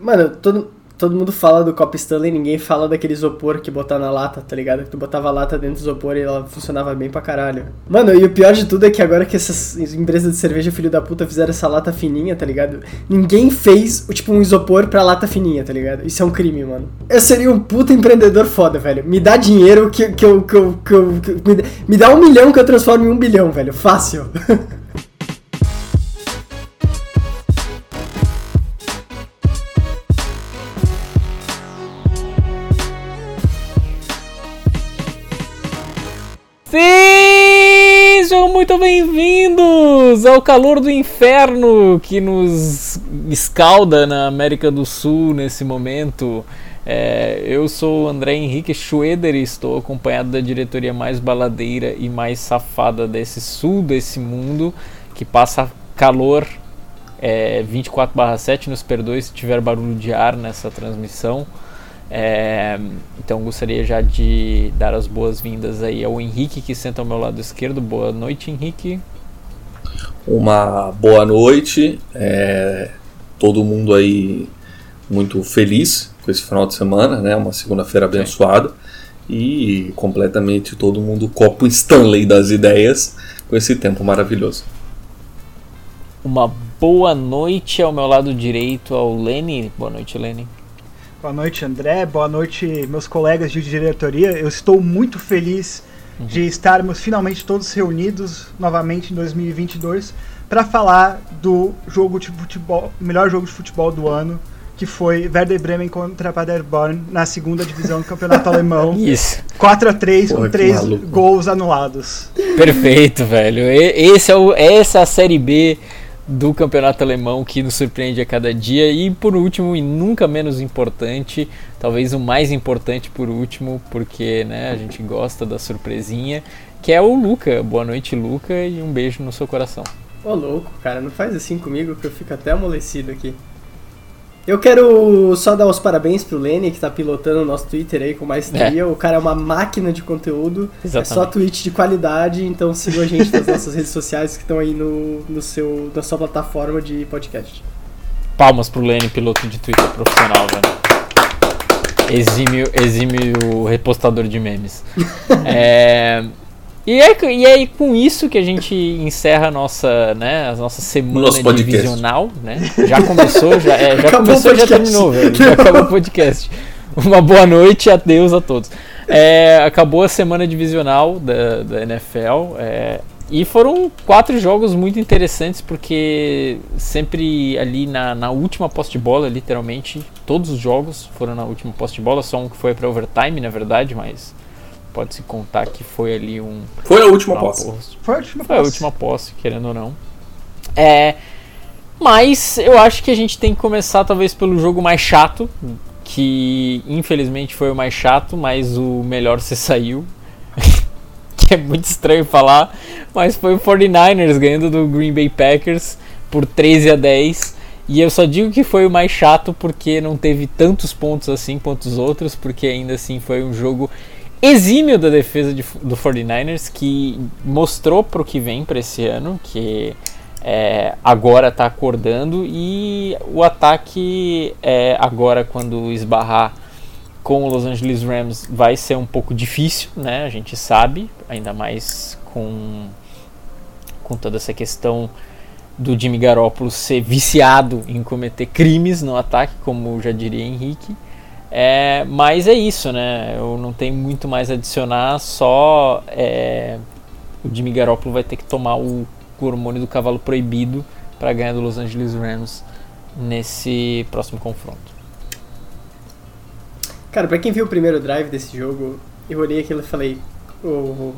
Mano, todo, todo mundo fala do Cop Stanley, ninguém fala daquele isopor que botar na lata, tá ligado? Que tu botava a lata dentro do isopor e ela funcionava bem pra caralho. Mano, e o pior de tudo é que agora que essas empresas de cerveja filho da puta fizeram essa lata fininha, tá ligado? Ninguém fez, tipo, um isopor pra lata fininha, tá ligado? Isso é um crime, mano. Eu seria um puta empreendedor foda, velho. Me dá dinheiro que, que eu. Que eu, que eu que, me, me dá um milhão que eu transformo em um bilhão, velho. Fácil. Sejam muito bem-vindos ao calor do inferno que nos escalda na América do Sul nesse momento. É, eu sou o André Henrique Schroeder e estou acompanhado da diretoria mais baladeira e mais safada desse sul desse mundo que passa calor é, 24/7. Nos perdoe se tiver barulho de ar nessa transmissão. É, então gostaria já de dar as boas-vindas aí ao Henrique que senta ao meu lado esquerdo. Boa noite, Henrique. Uma boa noite. É, todo mundo aí muito feliz com esse final de semana, né? Uma segunda-feira abençoada e completamente todo mundo copo Stanley das ideias com esse tempo maravilhoso. Uma boa noite ao meu lado direito ao Lenny. Boa noite, Lenny. Boa noite, André. Boa noite, meus colegas de diretoria. Eu estou muito feliz uhum. de estarmos finalmente todos reunidos novamente em 2022 para falar do jogo de futebol, melhor jogo de futebol do ano, que foi Werder Bremen contra Paderborn na segunda divisão do campeonato alemão. Isso. 4 a 3 com três gols anulados. Perfeito, velho. Esse é o, essa é a série B do campeonato alemão que nos surpreende a cada dia. E por último, e nunca menos importante, talvez o mais importante por último, porque né, a gente gosta da surpresinha, que é o Luca. Boa noite, Luca, e um beijo no seu coração. Ô louco, cara, não faz assim comigo que eu fico até amolecido aqui. Eu quero só dar os parabéns pro Lenny, que tá pilotando o nosso Twitter aí com maestria. É. O cara é uma máquina de conteúdo. Exatamente. É só tweet de qualidade, então siga a gente nas nossas redes sociais que estão aí no, no seu, na sua plataforma de podcast. Palmas pro Lenny, piloto de Twitter profissional, velho. Exímio, exímio repostador de memes. é, e é, e é com isso que a gente encerra a nossa, né, a nossa semana Nosso divisional, né? Já começou, já, é, já começou, já terminou, velho. Já acabou o podcast. Uma boa noite, adeus a todos. É, acabou a semana divisional da, da NFL. É, e foram quatro jogos muito interessantes, porque sempre ali na, na última posse de bola, literalmente, todos os jogos foram na última posse de bola, só um que foi para overtime, na verdade, mas pode-se contar que foi ali um. Foi a última posse. posse. Foi a última foi posse. a última posse, querendo ou não. É. Mas eu acho que a gente tem que começar talvez pelo jogo mais chato, que infelizmente foi o mais chato, mas o melhor se saiu. que é muito estranho falar, mas foi o 49ers ganhando do Green Bay Packers por 13 a 10. E eu só digo que foi o mais chato porque não teve tantos pontos assim quanto os outros, porque ainda assim foi um jogo exímio da defesa de, do 49ers que mostrou para o que vem para esse ano que é, agora está acordando e o ataque é, agora quando esbarrar com o Los Angeles Rams vai ser um pouco difícil, né? A gente sabe, ainda mais com com toda essa questão do Jimmy Garoppolo ser viciado em cometer crimes no ataque, como já diria Henrique. É, mas é isso, né? Eu não tenho muito mais a adicionar, só é, o Jimmy Garoppolo vai ter que tomar o hormônio do cavalo proibido para ganhar do Los Angeles Rams nesse próximo confronto. Cara, pra quem viu o primeiro drive desse jogo, eu olhei aquilo e falei: o,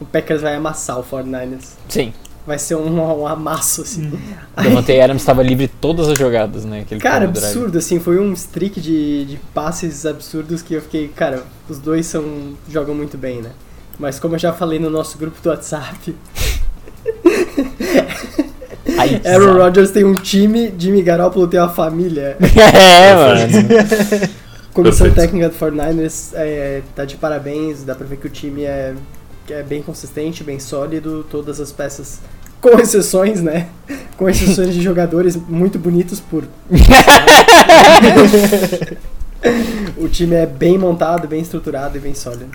o Packers vai amassar o 49ers. Sim vai ser um, um amasso, assim. Hum. Devontae Adams estava livre todas as jogadas, né? Aquele cara, absurdo, assim, foi um streak de, de passes absurdos que eu fiquei, cara, os dois são jogam muito bem, né? Mas como eu já falei no nosso grupo do WhatsApp, Ai, Aaron Rodgers tem um time, Jimmy Garoppolo tem uma família. É, mano. Comissão Perfeito. técnica do 49ers é, tá de parabéns, dá pra ver que o time é, é bem consistente, bem sólido, todas as peças Com exceções, né? Com exceções de jogadores muito bonitos por. o time é bem montado, bem estruturado e bem sólido.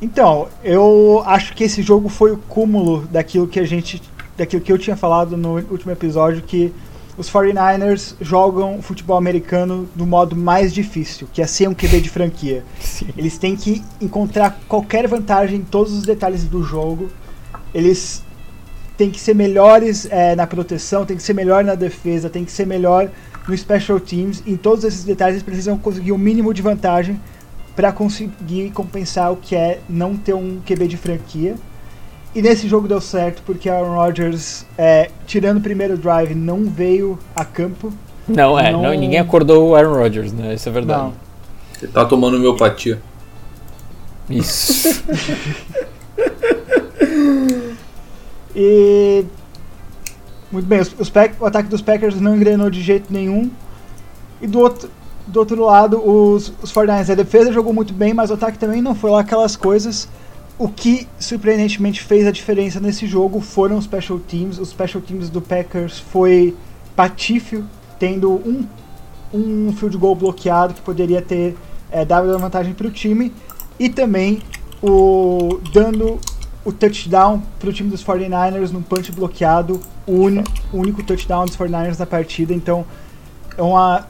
Então, eu acho que esse jogo foi o cúmulo daquilo que a gente. daquilo que eu tinha falado no último episódio, que os 49ers jogam futebol americano do modo mais difícil, que é ser um QB de franquia. Sim. Eles têm que encontrar qualquer vantagem em todos os detalhes do jogo. Eles têm que ser melhores é, na proteção, têm que ser melhor na defesa, têm que ser melhor no special teams. Em todos esses detalhes eles precisam conseguir o um mínimo de vantagem para conseguir compensar o que é não ter um QB de franquia. E nesse jogo deu certo porque Aaron Rodgers, é, tirando o primeiro drive, não veio a campo. Não, é, não... não ninguém acordou o Aaron Rodgers, né? Isso é verdade. Não. Ele tá tomando homeopatia. Isso. e. Muito bem, os, os o ataque dos Packers não engrenou de jeito nenhum. E do outro, do outro lado, os, os 49ers, a defesa jogou muito bem, mas o ataque também não foi lá aquelas coisas. O que surpreendentemente fez a diferença nesse jogo foram os special teams. Os special teams do Packers foi patífio, tendo um, um field goal bloqueado que poderia ter é, dado vantagem para o time e também o dando o touchdown para o time dos 49ers num punch bloqueado, o, un, o único touchdown dos 49ers na partida. Então é uma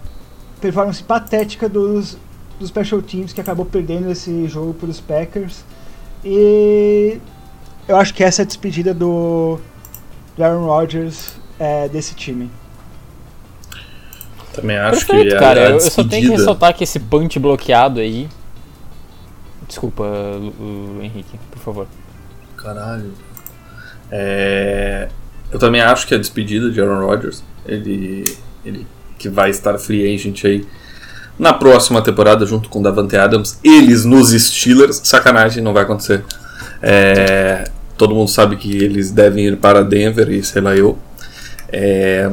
performance patética dos, dos special teams que acabou perdendo esse jogo para os Packers. E eu acho que essa é a despedida do, do Aaron Rodgers é, desse time. Também acho Perfeito, que é cara, eu só tenho que ressaltar que esse punch bloqueado aí. Desculpa, o, Henrique, por favor. Caralho. É... Eu também acho que a despedida de Aaron Rodgers, ele, ele que vai estar free agent aí na próxima temporada, junto com Davante Adams, eles nos Steelers. Sacanagem, não vai acontecer. É, todo mundo sabe que eles devem ir para Denver e sei lá eu. É,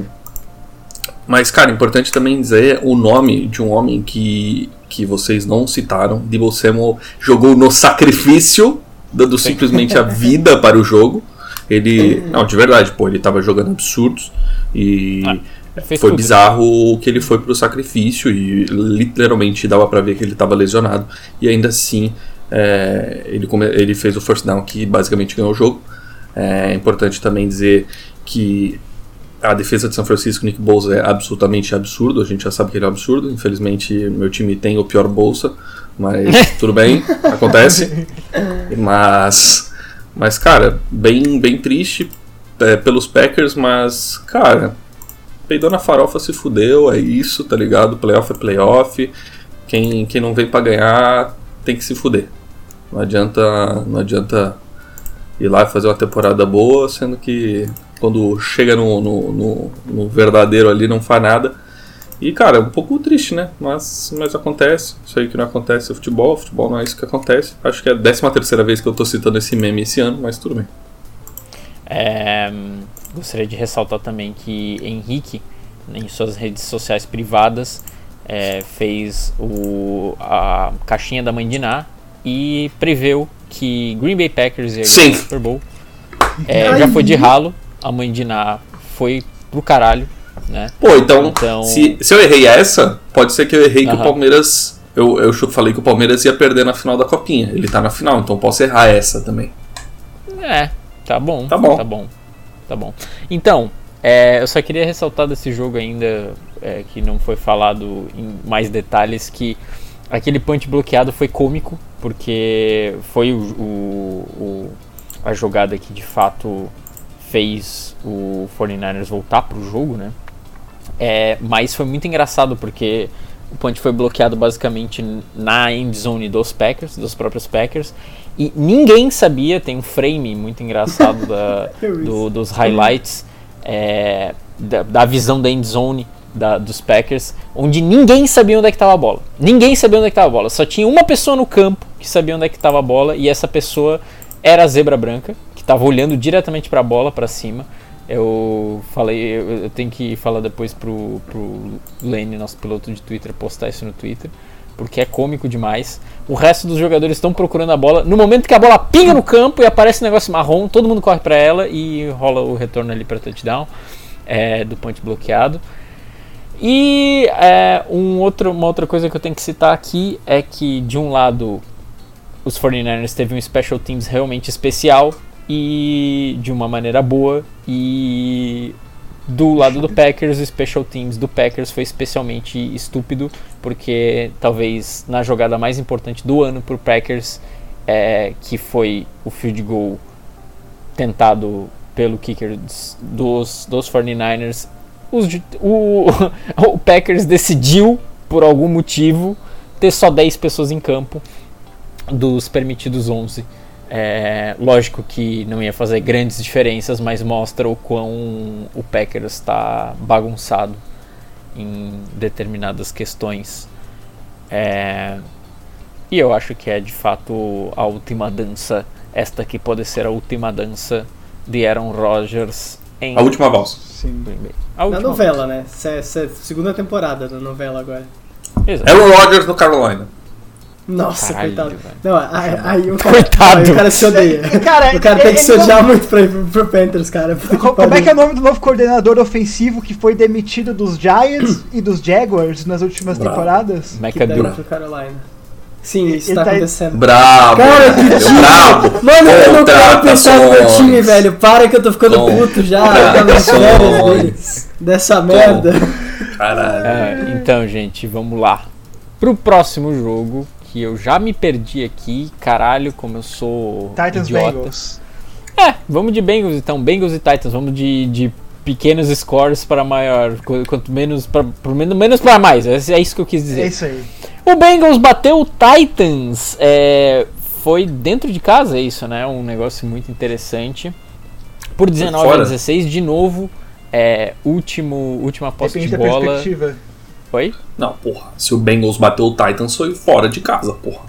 mas, cara, importante também dizer o nome de um homem que, que vocês não citaram. Debo Samuel jogou no sacrifício, dando simplesmente a vida para o jogo. Ele. Não, de verdade, pô, ele estava jogando absurdos. E. Ah foi tudo. bizarro que ele foi pro sacrifício e literalmente dava para ver que ele estava lesionado. E ainda assim, é, ele, come, ele fez o first down que basicamente ganhou o jogo. É importante também dizer que a defesa de São Francisco, Nick Bolsa, é absolutamente absurdo. A gente já sabe que ele é absurdo. Infelizmente, meu time tem o pior bolsa, mas tudo bem, acontece. Mas, mas cara, bem, bem triste é, pelos Packers, mas, cara, peidou na farofa, se fudeu, é isso, tá ligado? Playoff é playoff. Quem, quem não vem para ganhar tem que se fuder. Não adianta, não adianta ir lá e fazer uma temporada boa, sendo que quando chega no, no, no, no verdadeiro ali não faz nada. E cara, é um pouco triste, né? Mas, mas acontece. Isso aí que não acontece é futebol. Futebol não é isso que acontece. Acho que é a 13 terceira vez que eu tô citando esse meme esse ano, mas tudo bem. É, Gostaria de ressaltar também que Henrique, em suas redes sociais privadas, é, fez o, a caixinha da mãe de Ná e preveu que Green Bay Packers ia ganhar o Super Bowl. É, já foi de ralo, a mãe de Ná foi pro caralho, né? Pô, então, então... Se, se eu errei essa, pode ser que eu errei uh -huh. que o Palmeiras. Eu, eu falei que o Palmeiras ia perder na final da Copinha. Ele tá na final, então posso errar essa também. É, tá bom. Tá bom. Tá bom tá bom. Então, é, eu só queria ressaltar desse jogo ainda, é, que não foi falado em mais detalhes, que aquele punch bloqueado foi cômico, porque foi o, o, o a jogada que de fato fez o 49ers voltar pro jogo, né? É, mas foi muito engraçado porque o punch foi bloqueado basicamente na end zone dos Packers, dos próprios Packers, e ninguém sabia, tem um frame muito engraçado da, do, dos highlights é, da, da, visão da end zone da, dos Packers, onde ninguém sabia onde é que estava a bola. Ninguém sabia onde é que estava a bola. Só tinha uma pessoa no campo que sabia onde é que estava a bola e essa pessoa era a zebra branca, que estava olhando diretamente para a bola, para cima. Eu falei, eu, eu, tenho que falar depois pro, pro Lane, nosso piloto de Twitter, postar isso no Twitter porque é cômico demais. O resto dos jogadores estão procurando a bola. No momento que a bola pinga no campo e aparece um negócio marrom, todo mundo corre para ela e rola o retorno ali para touchdown é, do ponte bloqueado. E é, um outro, uma outra coisa que eu tenho que citar aqui é que, de um lado, os 49ers teve um special teams realmente especial e de uma maneira boa, e do lado do Packers, o special teams do Packers foi especialmente estúpido, porque talvez na jogada mais importante do ano para o Packers, é, que foi o field goal tentado pelo kicker dos, dos 49ers, os, o, o Packers decidiu, por algum motivo, ter só 10 pessoas em campo dos permitidos 11. É, lógico que não ia fazer grandes diferenças, mas mostra o quão o Packers está bagunçado em determinadas questões. É, e eu acho que é de fato a última dança, esta que pode ser a última dança de Aaron Rodgers em. A última valsa. Sim. A última Na novela, valsa. né? Essa é a segunda temporada da novela agora. Exato. Aaron Rodgers no Carolina. Nossa, Caralho, coitado. Velho. Não, aí, aí o cara, coitado. Aí o cara se odeia. cara, o cara tem que se odiar não... muito pra ir pro, pro Panthers, cara. Como é que é o nome do novo coordenador ofensivo que foi demitido dos Giants e dos Jaguars nas últimas Bravo. temporadas? McAdoo. pro Carolina. Sim, isso tá, tá acontecendo. Bravo! Cara, que time! Bravo. Mano, eu não quero pensar no meu time, velho. Para que eu tô ficando Com. puto já. Dessa merda. Caralho. É, então, gente, vamos lá. Pro próximo jogo, que eu já me perdi aqui. Caralho, como eu sou. Titans idiota. Bengals. É, vamos de Bengals então. Bengals e Titans. Vamos de, de pequenos scores para maior. Quanto menos para menos, menos para mais. É, é isso que eu quis dizer. É isso aí. O Bengals bateu o Titans. É, foi dentro de casa, é isso, né? Um negócio muito interessante. Por 19 a 16, de novo. É, último, última posse Depende de bola. Oi? Não, porra. Se o Bengals bateu o Titans, foi fora de casa, porra.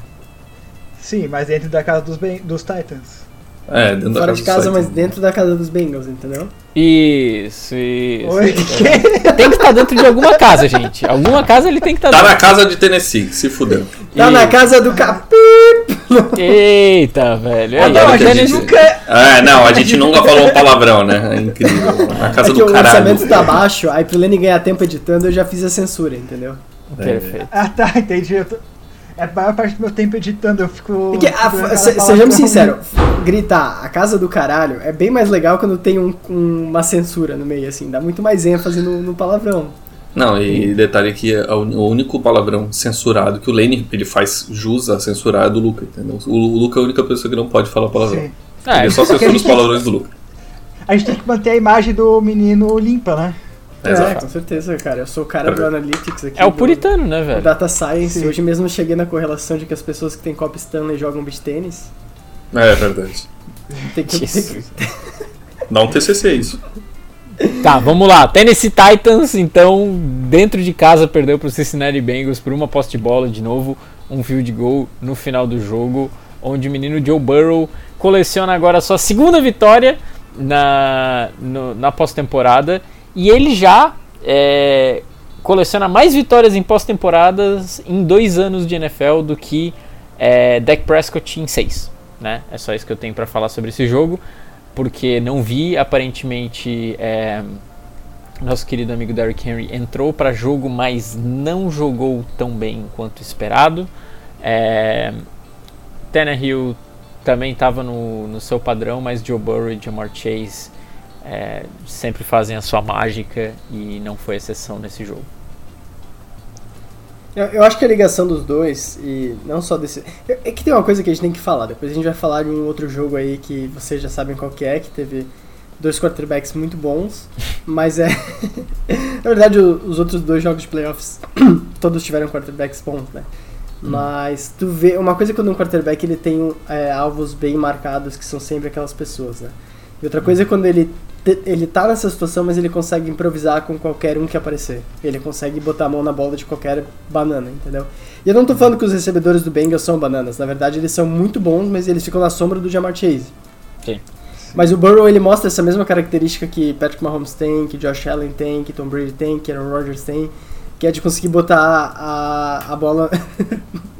Sim, mas dentro da casa dos, dos Titans. É, dentro Fora da casa de casa, mas dentro da casa dos Bengals, entendeu? Isso, isso. Oi, é. Tem que estar dentro de alguma casa, gente. Alguma casa ele tem que estar Tá dentro. na casa de Tennessee, se fudeu. Tá na casa do Capip! Eita, velho. Ah, não, a gente, nunca. É, não, a gente nunca falou um palavrão, né? É incrível. Na casa é do o caralho. O orçamento tá baixo, aí pro Lenny ganhar tempo editando, eu já fiz a censura, entendeu? É. Perfeito. Ah, tá, entendi. Eu tô... É a maior parte do meu tempo editando, eu fico. Porque, a, se, sejamos sinceros, gritar a casa do caralho é bem mais legal quando tem um, um, uma censura no meio, assim, dá muito mais ênfase no, no palavrão. Não, e detalhe que é o único palavrão censurado que o Lane ele faz jus a censurar é do Luca, entendeu? O, o Luca é a única pessoa que não pode falar palavrão. Sim. É, ele só censura os palavrões do Luca. A gente tem que manter a imagem do menino limpa, né? É, é, com certeza, cara. Eu sou o cara do Analytics aqui. É o puritano, né, velho? Data Science. Sim. Hoje mesmo cheguei na correlação de que as pessoas que têm Cop Stanley jogam beach tênis. É, é verdade. Tem que... Tem que... Dá um TCC isso. Tá, vamos lá. Tennessee Titans, então, dentro de casa, perdeu para o Cincinnati Bengals por uma posse de bola de novo, um field goal no final do jogo, onde o menino Joe Burrow coleciona agora a sua segunda vitória na, no, na pós-temporada e ele já é, coleciona mais vitórias em pós-temporadas em dois anos de NFL do que é, Dak Prescott em seis. Né? É só isso que eu tenho para falar sobre esse jogo porque não vi. Aparentemente, é, nosso querido amigo Derrick Henry entrou para jogo, mas não jogou tão bem quanto esperado. É, Tannehill também estava no, no seu padrão, mas Joe Burrow e Jamar Chase é, sempre fazem a sua mágica e não foi exceção nesse jogo. Eu, eu, acho que a ligação dos dois, e não só desse. É que tem uma coisa que a gente tem que falar. Depois a gente vai falar de um outro jogo aí que vocês já sabem qual que é, que teve dois quarterbacks muito bons. Mas é. Na verdade, os outros dois jogos de playoffs, todos tiveram quarterbacks bons, né? Hum. Mas tu vê. Uma coisa é quando um quarterback ele tem é, alvos bem marcados, que são sempre aquelas pessoas, né? E outra coisa é quando ele ele tá nessa situação, mas ele consegue improvisar com qualquer um que aparecer. Ele consegue botar a mão na bola de qualquer banana, entendeu? E eu não tô falando que os recebedores do Bengals são bananas. Na verdade, eles são muito bons, mas eles ficam na sombra do Jamar Chase. Sim. Mas o Burrow, ele mostra essa mesma característica que Patrick Mahomes tem, que Josh Allen tem, que Tom Brady tem, que Aaron Rodgers tem. que é de conseguir botar a, a bola.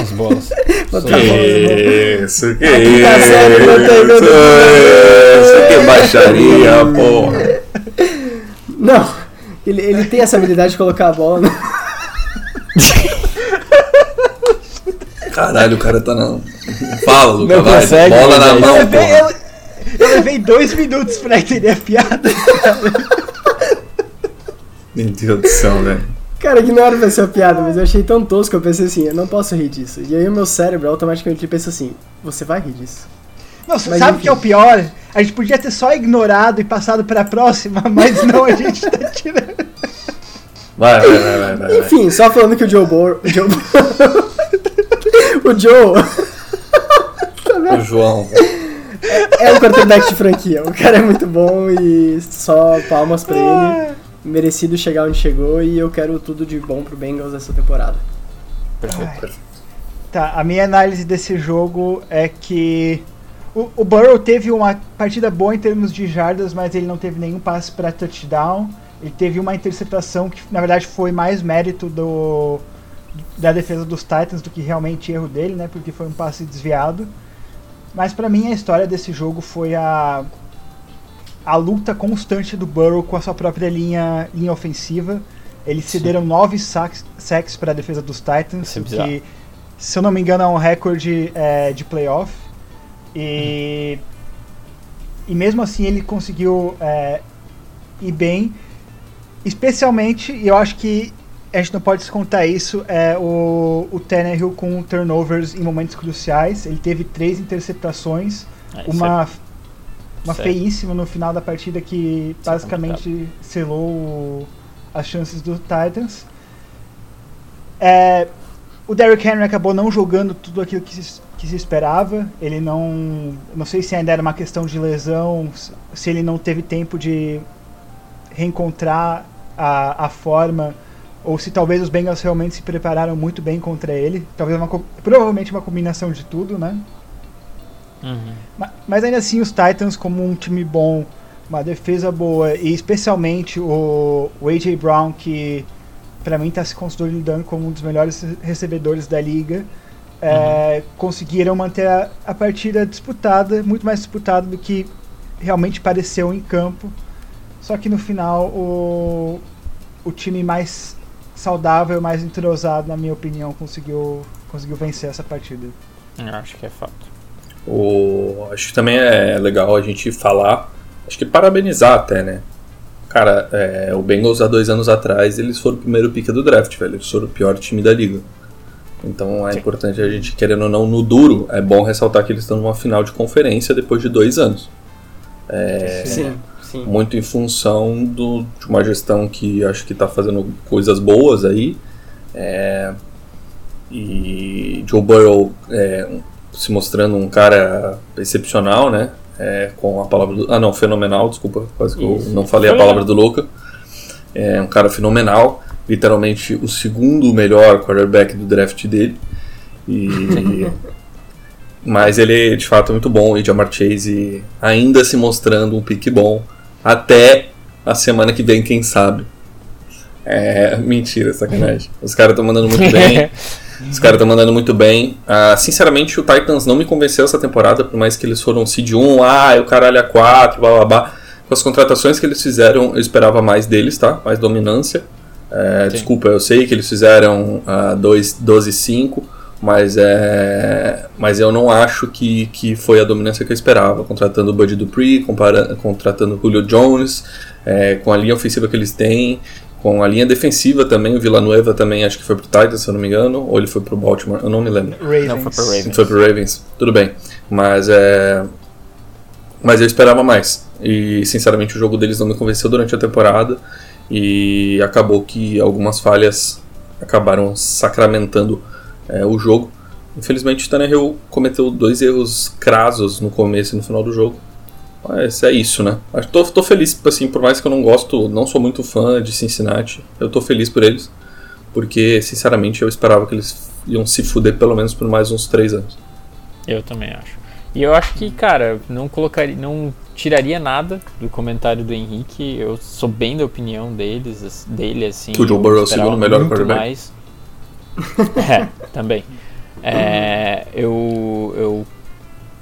As bolas. botar a bola. Isso, que quinta isso. aí, meu Deus. Isso, que baixaria, porra. Não, ele, ele tem essa habilidade de colocar a bola. No... Caralho, o cara tá na. Fala, Luca, Não vai. consegue, Bola na mão, Eu levei, eu, eu levei dois minutos pra entender a piada. Meu Deus do céu, velho. Cara, ignora vai ser uma piada, mas eu achei tão tosco, eu pensei assim, eu não posso rir disso. E aí o meu cérebro automaticamente pensa assim, você vai rir disso. Nossa, Mas sabe o que é o pior? A gente podia ter só ignorado e passado pra próxima, mas não, a gente tá tirando. Vai, vai, vai, vai, vai, vai. Enfim, só falando que o Joe Bor... O Joe... o Joe O João. é um quarterback de franquia. O cara é muito bom e só palmas pra ele. Merecido chegar onde chegou e eu quero tudo de bom pro Bengals essa temporada. Perfeito. Tá, a minha análise desse jogo é que o, o Burrow teve uma partida boa em termos de jardas, mas ele não teve nenhum passe para touchdown. Ele teve uma interceptação que, na verdade, foi mais mérito do, da defesa dos Titans do que realmente erro dele, né? Porque foi um passe desviado. Mas pra mim a história desse jogo foi a a luta constante do Burrow com a sua própria linha, linha ofensiva. Eles cederam nove sacks, sacks para a defesa dos Titans, é que, se eu não me engano, é um recorde é, de playoff. E, e mesmo assim ele conseguiu é, ir bem. Especialmente, e eu acho que a gente não pode descontar isso, é o, o Tannehill com turnovers em momentos cruciais. Ele teve três interceptações, É, uma, uma sério. feíssima no final da partida que Isso é basicamente selou o- as chances do Titans. É, o Derrick Henry acabou não jogando tudo aquilo que se, que se esperava. Ele não. Não sei se ainda era uma questão de lesão, se- ele não teve tempo de reencontrar a, a forma, ou se talvez os Bengals realmente se prepararam muito bem contra ele. Talvez uma, provavelmente uma combinação de tudo, né? Uhum. Ma- Mas ainda assim, os Titans, como um time bom, uma defesa boa, e especialmente o, o A.J. Brown, que pra mim está se consolidando como um dos melhores recebedores da liga, é, conseguiram manter a, a partida disputada, muito mais disputada do que realmente pareceu em campo. Só que no final, o, o time mais saudável, mais entrosado, na minha opinião, conseguiu, conseguiu vencer essa partida. Eu acho que é fato. O, acho que também é legal a gente falar, acho que parabenizar até, né? Cara, é, o Bengals há dois anos atrás eles foram o primeiro pick do draft, velho. Eles foram o pior time da liga. Então é Sim. importante a gente, querendo ou não, no duro, é bom ressaltar que eles estão numa final de conferência depois de dois anos. É, Sim, sim. muito em função do, de uma gestão que acho que está fazendo coisas boas aí. É, e Joe Burrow é, se mostrando um cara excepcional, né? É, com a palavra do, Ah, não, fenomenal, desculpa, quase que eu Isso. não falei a palavra do Luca. É um cara fenomenal, literalmente o segundo melhor quarterback do draft dele. E. Mas ele de fato é muito bom. E Jamar Chase ainda se mostrando um pique bom. Até a semana que vem, quem sabe. É. Mentira, sacanagem. Os caras estão mandando muito bem. Os caras estão mandando muito bem. Ah, sinceramente, o Titans não me convenceu essa temporada, por mais que eles foram seed 1, ah, o caralho é 4, blá blá blá. Com as contratações que eles fizeram, eu esperava mais deles, tá? Mais dominância. É, desculpa, eu sei que eles fizeram ah, 12-5, mas, é, mas eu não acho que, que foi a dominância que eu esperava. Contratando o Buddy Dupree, contratando o Julio Jones, é, com a linha ofensiva que eles têm, com a linha defensiva também. O Villanueva também acho que foi pro Titans, se eu não me engano, ou ele foi pro Baltimore, eu não me lembro. Ravens. Não, foi pro Ravens. Foi pro Ravens, tudo bem. Mas é. Mas eu esperava mais. E sinceramente o jogo deles não me convenceu durante a temporada. E acabou que algumas falhas acabaram sacramentando é, o jogo. Infelizmente o Tannehill cometeu dois erros crasos no começo e no final do jogo. Mas é isso, né? Acho que tô, tô feliz, assim, por mais que eu não gosto, não sou muito fã de Cincinnati, eu tô feliz por eles. Porque, sinceramente, eu esperava que eles iam se fuder pelo menos por mais uns três anos. Eu também acho. E eu acho que, cara, não colocaria, não tiraria nada do comentário do Henrique. Eu sou bem da opinião deles, dele assim. Que o Joe Burrow é o segundo melhor quarterback. Mais. é, também. É, eu, eu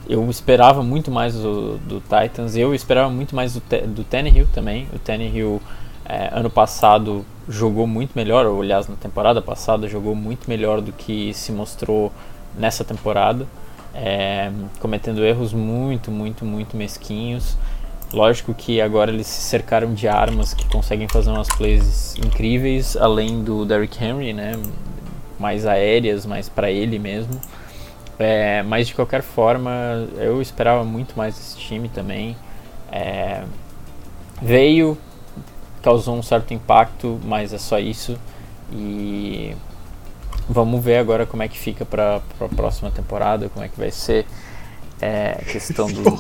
eu esperava muito mais do, do Titans, eu esperava muito mais do, do Tannehill também. O Tannehill é, ano passado jogou muito melhor, ou aliás, na temporada passada jogou muito melhor do que se mostrou nessa temporada, é, cometendo erros muito, muito, muito mesquinhos. Lógico que agora eles se cercaram de armas que conseguem fazer umas plays incríveis, além do Derrick Henry, né? Mais aéreas, mais para ele mesmo. É, mas de qualquer forma, eu esperava muito mais desse time também. É, veio, causou um certo impacto, mas é só isso. E vamos ver agora como é que fica para a próxima temporada, como é que vai ser é, questão do.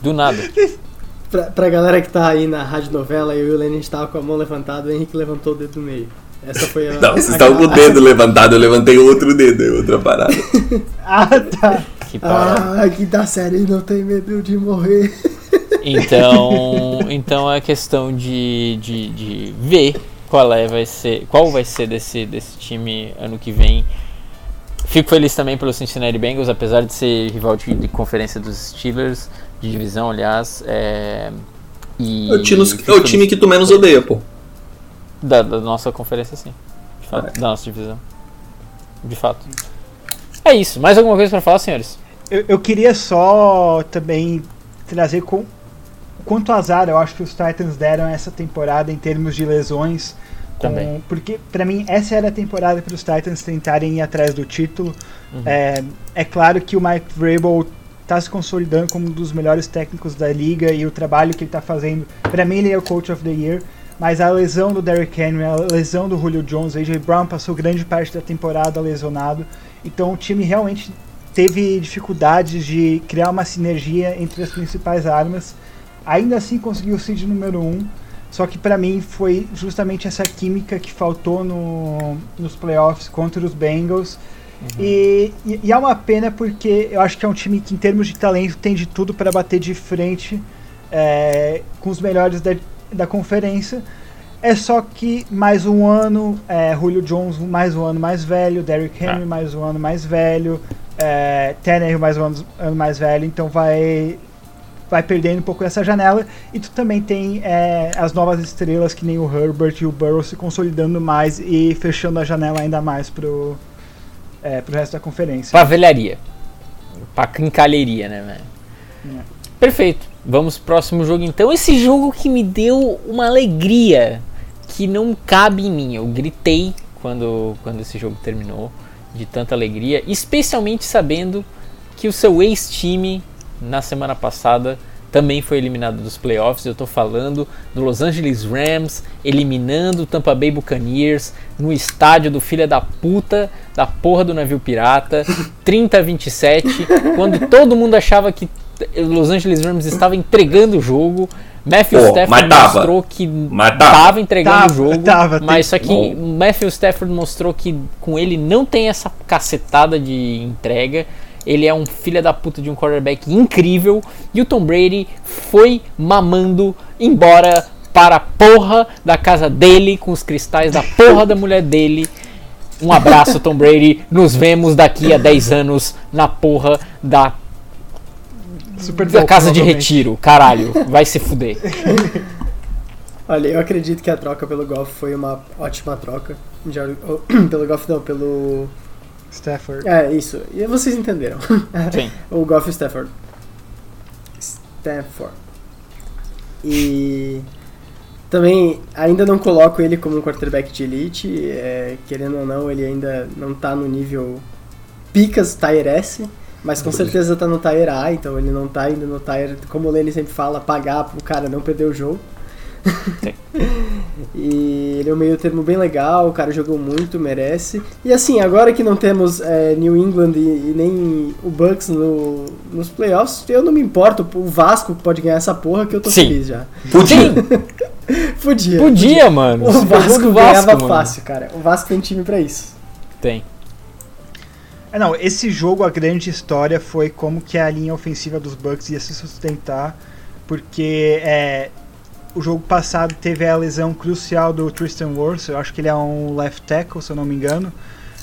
do nada. Pra, pra galera que tá aí na rádio novela, eu e o Lenin estava com a mão levantada, o Henrique levantou o dedo no meio. Essa foi a. Não, vocês estavam com o dedo levantado, eu levantei outro dedo, é outra parada. ah, tá. Que ah, que da série não tem medo de morrer. Então, então é questão de, de, de ver qual é vai ser, qual vai ser desse, desse time ano que vem. Fico feliz também pelo Cincinnati Bengals, apesar de ser rival de, de conferência dos Steelers, de divisão, aliás. É, e é o, time, é o time que tu menos odeia, pô. Da, da nossa conferência, sim. De fato, é. Da nossa divisão. De fato. É isso. Mais alguma coisa para falar, senhores? Eu, eu, queria só também trazer com quanto azar eu acho que os Titans deram essa temporada em termos de lesões. Também. porque para mim essa era a temporada para os Titans tentarem ir atrás do título. Uhum. É, é claro que o Mike Vrabel está se consolidando como um dos melhores técnicos da liga e o trabalho que ele está fazendo, para mim ele é o Coach of the Year. Mas a lesão do Derrick Henry, a lesão do Julio Jones, AJ Brown passou grande parte da temporada lesionado. Então o time realmente teve dificuldades de criar uma sinergia entre as principais armas. Ainda assim conseguiu o seed número 1. Um, só que para mim foi justamente essa química que faltou no, nos playoffs contra os Bengals. Uhum. E, e, e, é uma pena porque eu acho que é um time que, em termos de talento, tem de tudo para bater de frente é, com os melhores da, da conferência. É só que mais um ano, é, Julio Jones mais um ano mais velho, Derrick Henry ah. mais um ano mais velho, é, Tannehill mais um ano, ano, mais velho, então vai vai perdendo um pouco essa janela. E tu também tem é, as novas estrelas que nem o Herbert e o Burrow se consolidando mais e fechando a janela ainda mais pro, é, pro resto da conferência. Pra velharia. Pra quincalheria, né, velho? É. Perfeito. Vamos pro próximo jogo então. Esse jogo que me deu uma alegria que não cabe em mim. Eu gritei quando, quando esse jogo terminou, de tanta alegria, especialmente sabendo que o seu ex-time na semana passada também foi eliminado dos playoffs. Eu estou falando do Los Angeles Rams eliminando o Tampa Bay Buccaneers no estádio do filho da puta da porra do navio pirata, 30 a 27, quando todo mundo achava que Los Angeles Rams estava entregando o jogo. Matthew Pô, Stafford mostrou que estava entregando tava, o jogo, tava, mas só que Bom. Matthew Stafford mostrou que com ele não tem essa cacetada de entrega. Ele é um filho da puta de um quarterback incrível e o Tom Brady foi mamando embora para a porra da casa dele com os cristais da porra da mulher dele. Um abraço, Tom Brady. Nos vemos daqui a 10 anos na porra da Super da casa de retiro, caralho, vai se fuder. Olha, eu acredito que a troca pelo Golf foi uma ótima troca. Já, oh, pelo Golf não, pelo. Stafford. É, isso. E vocês entenderam. Sim. o Golf Stafford. Stafford. E. Também ainda não coloco ele como um quarterback de elite. É, querendo ou não, ele ainda não tá no nível Picas Tire S. Mas com certeza tá no Tire A, então ele não tá indo no Tire, como o Lenny sempre fala, pagar pro cara não perder o jogo. e ele é um meio termo bem legal, o cara jogou muito, merece. E assim, agora que não temos é, New England e, e, nem o Bucks no, nos playoffs, eu não me importo, o Vasco pode ganhar essa porra que eu tô Sim. feliz já. Podia. podia, podia. mano. O Vasco, Vasco ganhava mano. fácil, cara. O Vasco tem time para isso. Tem. É, não, esse jogo, a grande história foi como que a linha ofensiva dos Bucks ia se sustentar, porque é, o jogo passado teve a lesão crucial do Tristan Wirfs, eu acho que ele é um left tackle, se eu não me engano,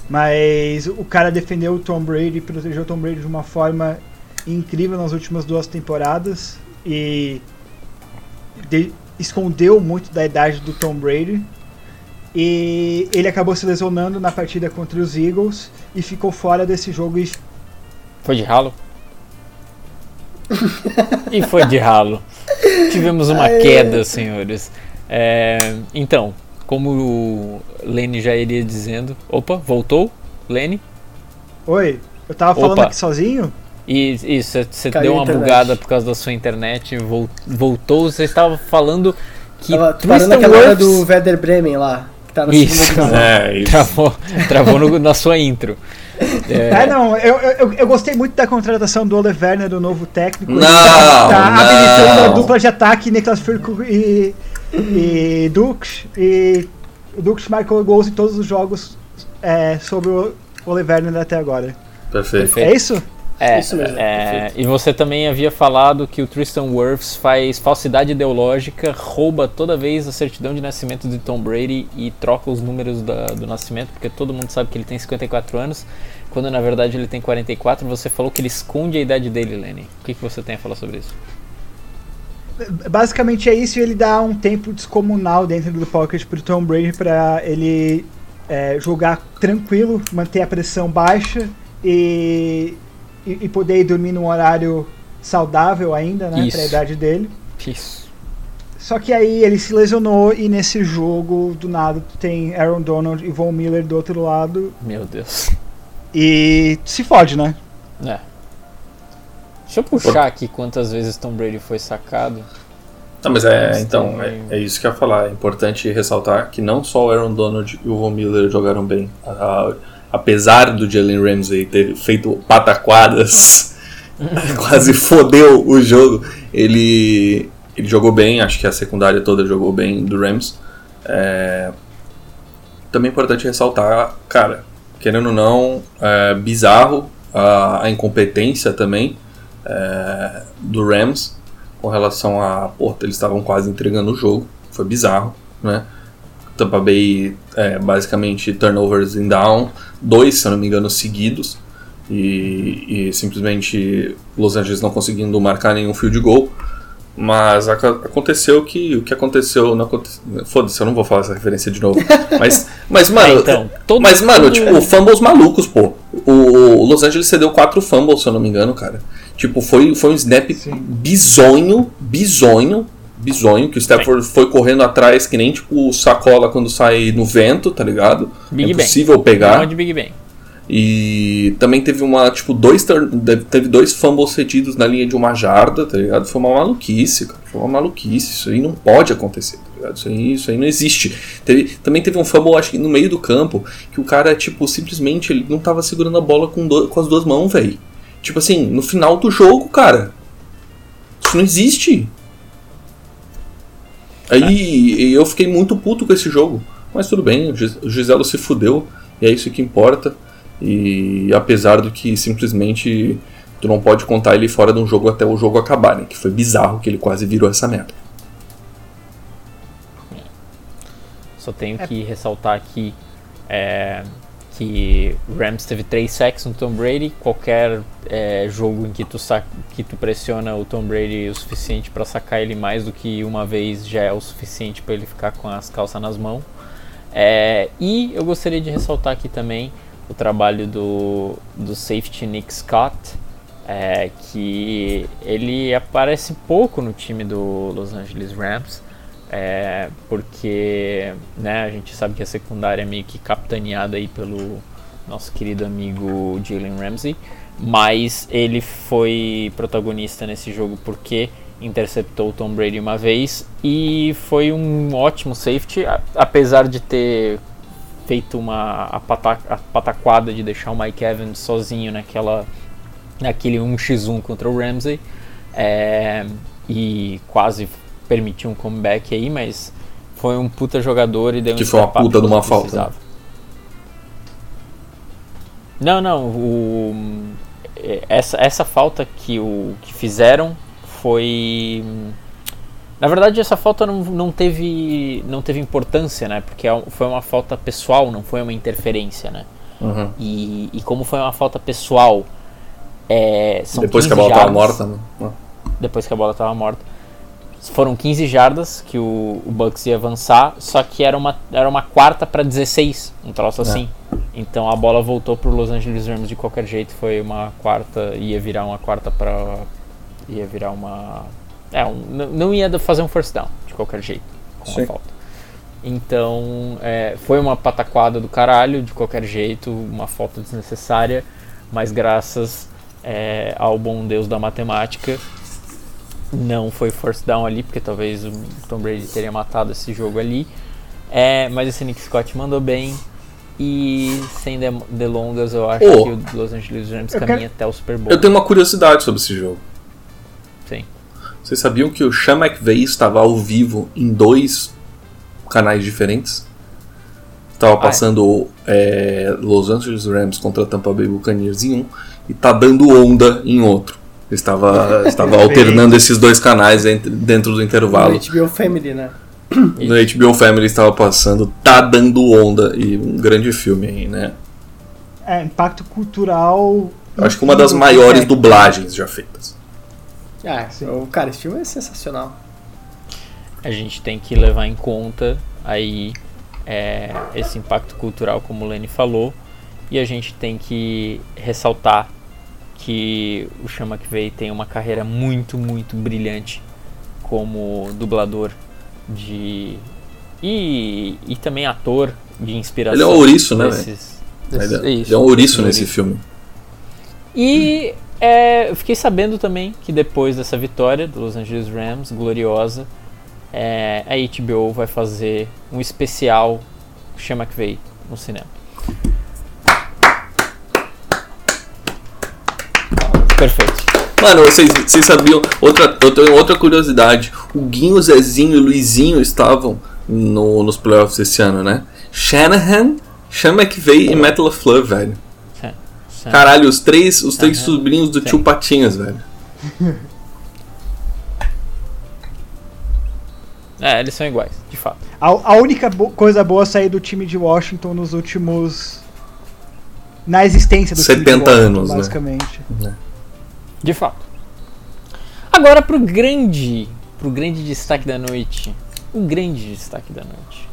mas o cara defendeu o Tom Brady, protegeu o Tom Brady de uma forma incrível nas últimas duas temporadas e de, escondeu muito da idade do Tom Brady. E ele acabou se lesionando na partida contra os Eagles e ficou fora desse jogo e Foi de ralo? e foi de ralo. Tivemos uma Ai. queda, senhores. É, então, como o Lene já iria dizendo. Opa, voltou? Lene? Oi, eu tava falando Opa. aqui sozinho? E isso, você deu uma bugada por causa da sua internet, vol- voltou, você estava falando que Tava parando aquela hora Wirfs- do Werder Bremen lá, que tá na Isso. É, isso. travou, travou no- na sua intro. É, não, eu, eu, eu gostei muito da contratação do Ole Werner, do novo técnico. Ele Não, tá, tá não. habilitando a dupla de ataque, Niklas Furco e, e Dux. E o Dux marcou gols em todos os jogos é, sobre o Ole Werner até agora. Perfeito. É isso? É, Isso mesmo, é, e você também havia falado que o Tristan Wirfs faz falsidade ideológica, rouba toda vez a certidão de nascimento de Tom Brady e troca os números da- do nascimento, porque todo mundo sabe que ele tem 54 anos, quando na verdade ele tem 44. Você falou que ele esconde a idade dele, Lenny. O que, que você tem a falar sobre isso? Basicamente é isso e ele dá um tempo descomunal dentro do pocket pro Tom Brady pra ele é, jogar tranquilo, manter a pressão baixa e, e, e poder ir dormir num horário saudável ainda, né, Isso. pra idade dele. Isso. Só que aí ele se lesionou e nesse jogo, do nada, tu tem Aaron Donald e Von Miller do outro lado Meu Deus. e se fode, né? É. Deixa eu puxar aqui quantas vezes Tom Brady foi sacado. Não, mas é, então, é, é isso que eu ia falar. É importante ressaltar que não só o Aaron Donald e o Von Miller jogaram bem. A- apesar do Jalen Ramsey ter feito pataquadas, quase fodeu o jogo, ele, ele jogou bem. Acho que a secundária toda jogou bem do Rams. É, também é importante ressaltar, cara, querendo ou não, é bizarro a, a incompetência também é, do Rams com relação a. Pô, eles estavam quase entregando o jogo. Foi bizarro, né? Tampa Bay, é, basicamente, turnovers in down, dois, se eu não me engano, seguidos. E, e simplesmente Los Angeles não conseguindo marcar nenhum field goal. Mas aconteceu que o que aconteceu não aconteceu. Foda-se, eu não vou falar essa referência de novo. Mas, mas mano, É, então, todo- mas, mano, todo- tipo, fumbles malucos, pô. O, o Los Angeles cedeu quatro fumbles, se eu não me engano, cara. Tipo, foi, foi um snap Sim. bizonho, bizonho, bizonho, que o Stafford foi correndo atrás, que nem, tipo, sacola quando sai no vento, tá ligado? Big é Bang. impossível pegar. Não é de Big Bang. E também teve uma, tipo, dois teve dois fumbles cedidos na linha de uma jarda, tá ligado? Foi uma maluquice, cara. Foi uma maluquice. Isso aí não pode acontecer, tá ligado? Isso aí, isso aí não existe. Teve- também teve um fumble, acho que no meio do campo, que o cara, tipo, simplesmente ele não tava segurando a bola com, do- com as duas mãos, velho. Tipo assim, no final do jogo, cara. Isso não existe. Aí e eu fiquei muito puto com esse jogo. Mas tudo bem, o Gis- o Giselo se fudeu. E é isso que importa. E apesar do que simplesmente tu não pode contar ele fora de um jogo até o jogo acabar, né? Que foi bizarro que ele quase virou essa merda. Só tenho que ressaltar aqui é, que o Rams teve 3 sacks no Tom Brady. Qualquer é, jogo em que tu, que tu pressiona o Tom Brady o suficiente para sacar ele mais do que uma vez já é o suficiente para ele ficar com as calças nas mãos. É, e eu gostaria de ressaltar aqui também o trabalho do, do safety Nick Scott, é, que ele aparece pouco no time do Los Angeles Rams, é, porque né, a gente sabe que a secundária é meio que capitaneada aí pelo nosso querido amigo Jalen Ramsey, mas ele foi protagonista nesse jogo porque interceptou o Tom Brady uma vez e foi um ótimo safety, apesar de ter feito uma a, pata, a pataquada de deixar o Mike Evans sozinho naquela naquele 1x1 contra o Ramsey é, e quase permitiu um comeback aí, mas foi um puta jogador e deu um Que foi uma puta de uma falta, precisava. Não, não. O, essa, essa falta que, o, que fizeram foi. Na verdade, essa falta não, não, teve, não teve importância, né? Porque é foi uma falta pessoal, não foi uma interferência, né? Uhum. E, e como foi uma falta pessoal. É, Depois que a bola estava morta, né? Depois que a bola estava morta. Foram 15 jardas que o, o Bucks ia avançar, só que era uma, era uma quarta para 16, um troço é. assim. Então a bola voltou pro Los Angeles Rams de qualquer jeito, foi uma quarta, ia virar uma quarta para ia virar uma é, um, não ia fazer um first down de qualquer jeito com Sim. a falta. Então é, foi uma pataquada do caralho de qualquer jeito, uma falta desnecessária, mas graças é, ao bom Deus da matemática não foi first down ali, porque talvez o Tom Brady teria matado esse jogo ali. É, mas esse Nick Scott mandou bem. E sem delongas, eu acho oh, que o Los Angeles Rams caminha quero... até o Super Bowl. Eu tenho uma curiosidade sobre esse jogo. Sim. Vocês sabiam que o Sean McVay estava ao vivo em dois canais diferentes? Estava passando ah, é? É, Los Angeles Rams contra Tampa Bay Buccaneers em um e tá dando onda em outro. Estava, estava alternando esses dois canais dentro do intervalo. No HBO Family, né? No HBO Family estava passando Tá Dando Onda e um grande filme aí, né? É, impacto cultural. acho que uma das maiores dublagens já feitas. Ah, o, cara, esse filme é sensacional. A gente tem que levar em conta aí é, esse impacto cultural, como o Lenny falou, e a gente tem que ressaltar que o Sean McVeigh tem uma carreira muito, muito brilhante como dublador de e, e também ator de inspiração. Ele é um ouriço, né? Desses, desses, ele, é, isso, ele é um ouriço nesse filme. E é, eu fiquei sabendo também que depois dessa vitória do Los Angeles Rams, gloriosa, é, a HBO vai fazer um especial Sean McVeigh no cinema. Perfeito. Mano, vocês, vocês sabiam. Outra, eu tenho outra curiosidade. O Guinho, Zezinho e Luizinho estavam no, nos playoffs esse ano, né? Shanahan, Sean McVay e Matt LaFleur, velho. Caralho, os três, os três sobrinhos do Sim. tio Patinhas, velho. É, eles são iguais, de fato. A, a única bo coisa boa a sair do time de Washington nos últimos. Na existência do 70 time de Washington, anos, né? basicamente. Né? De fato. Agora pro grande, pro grande destaque da noite. O grande destaque da noite.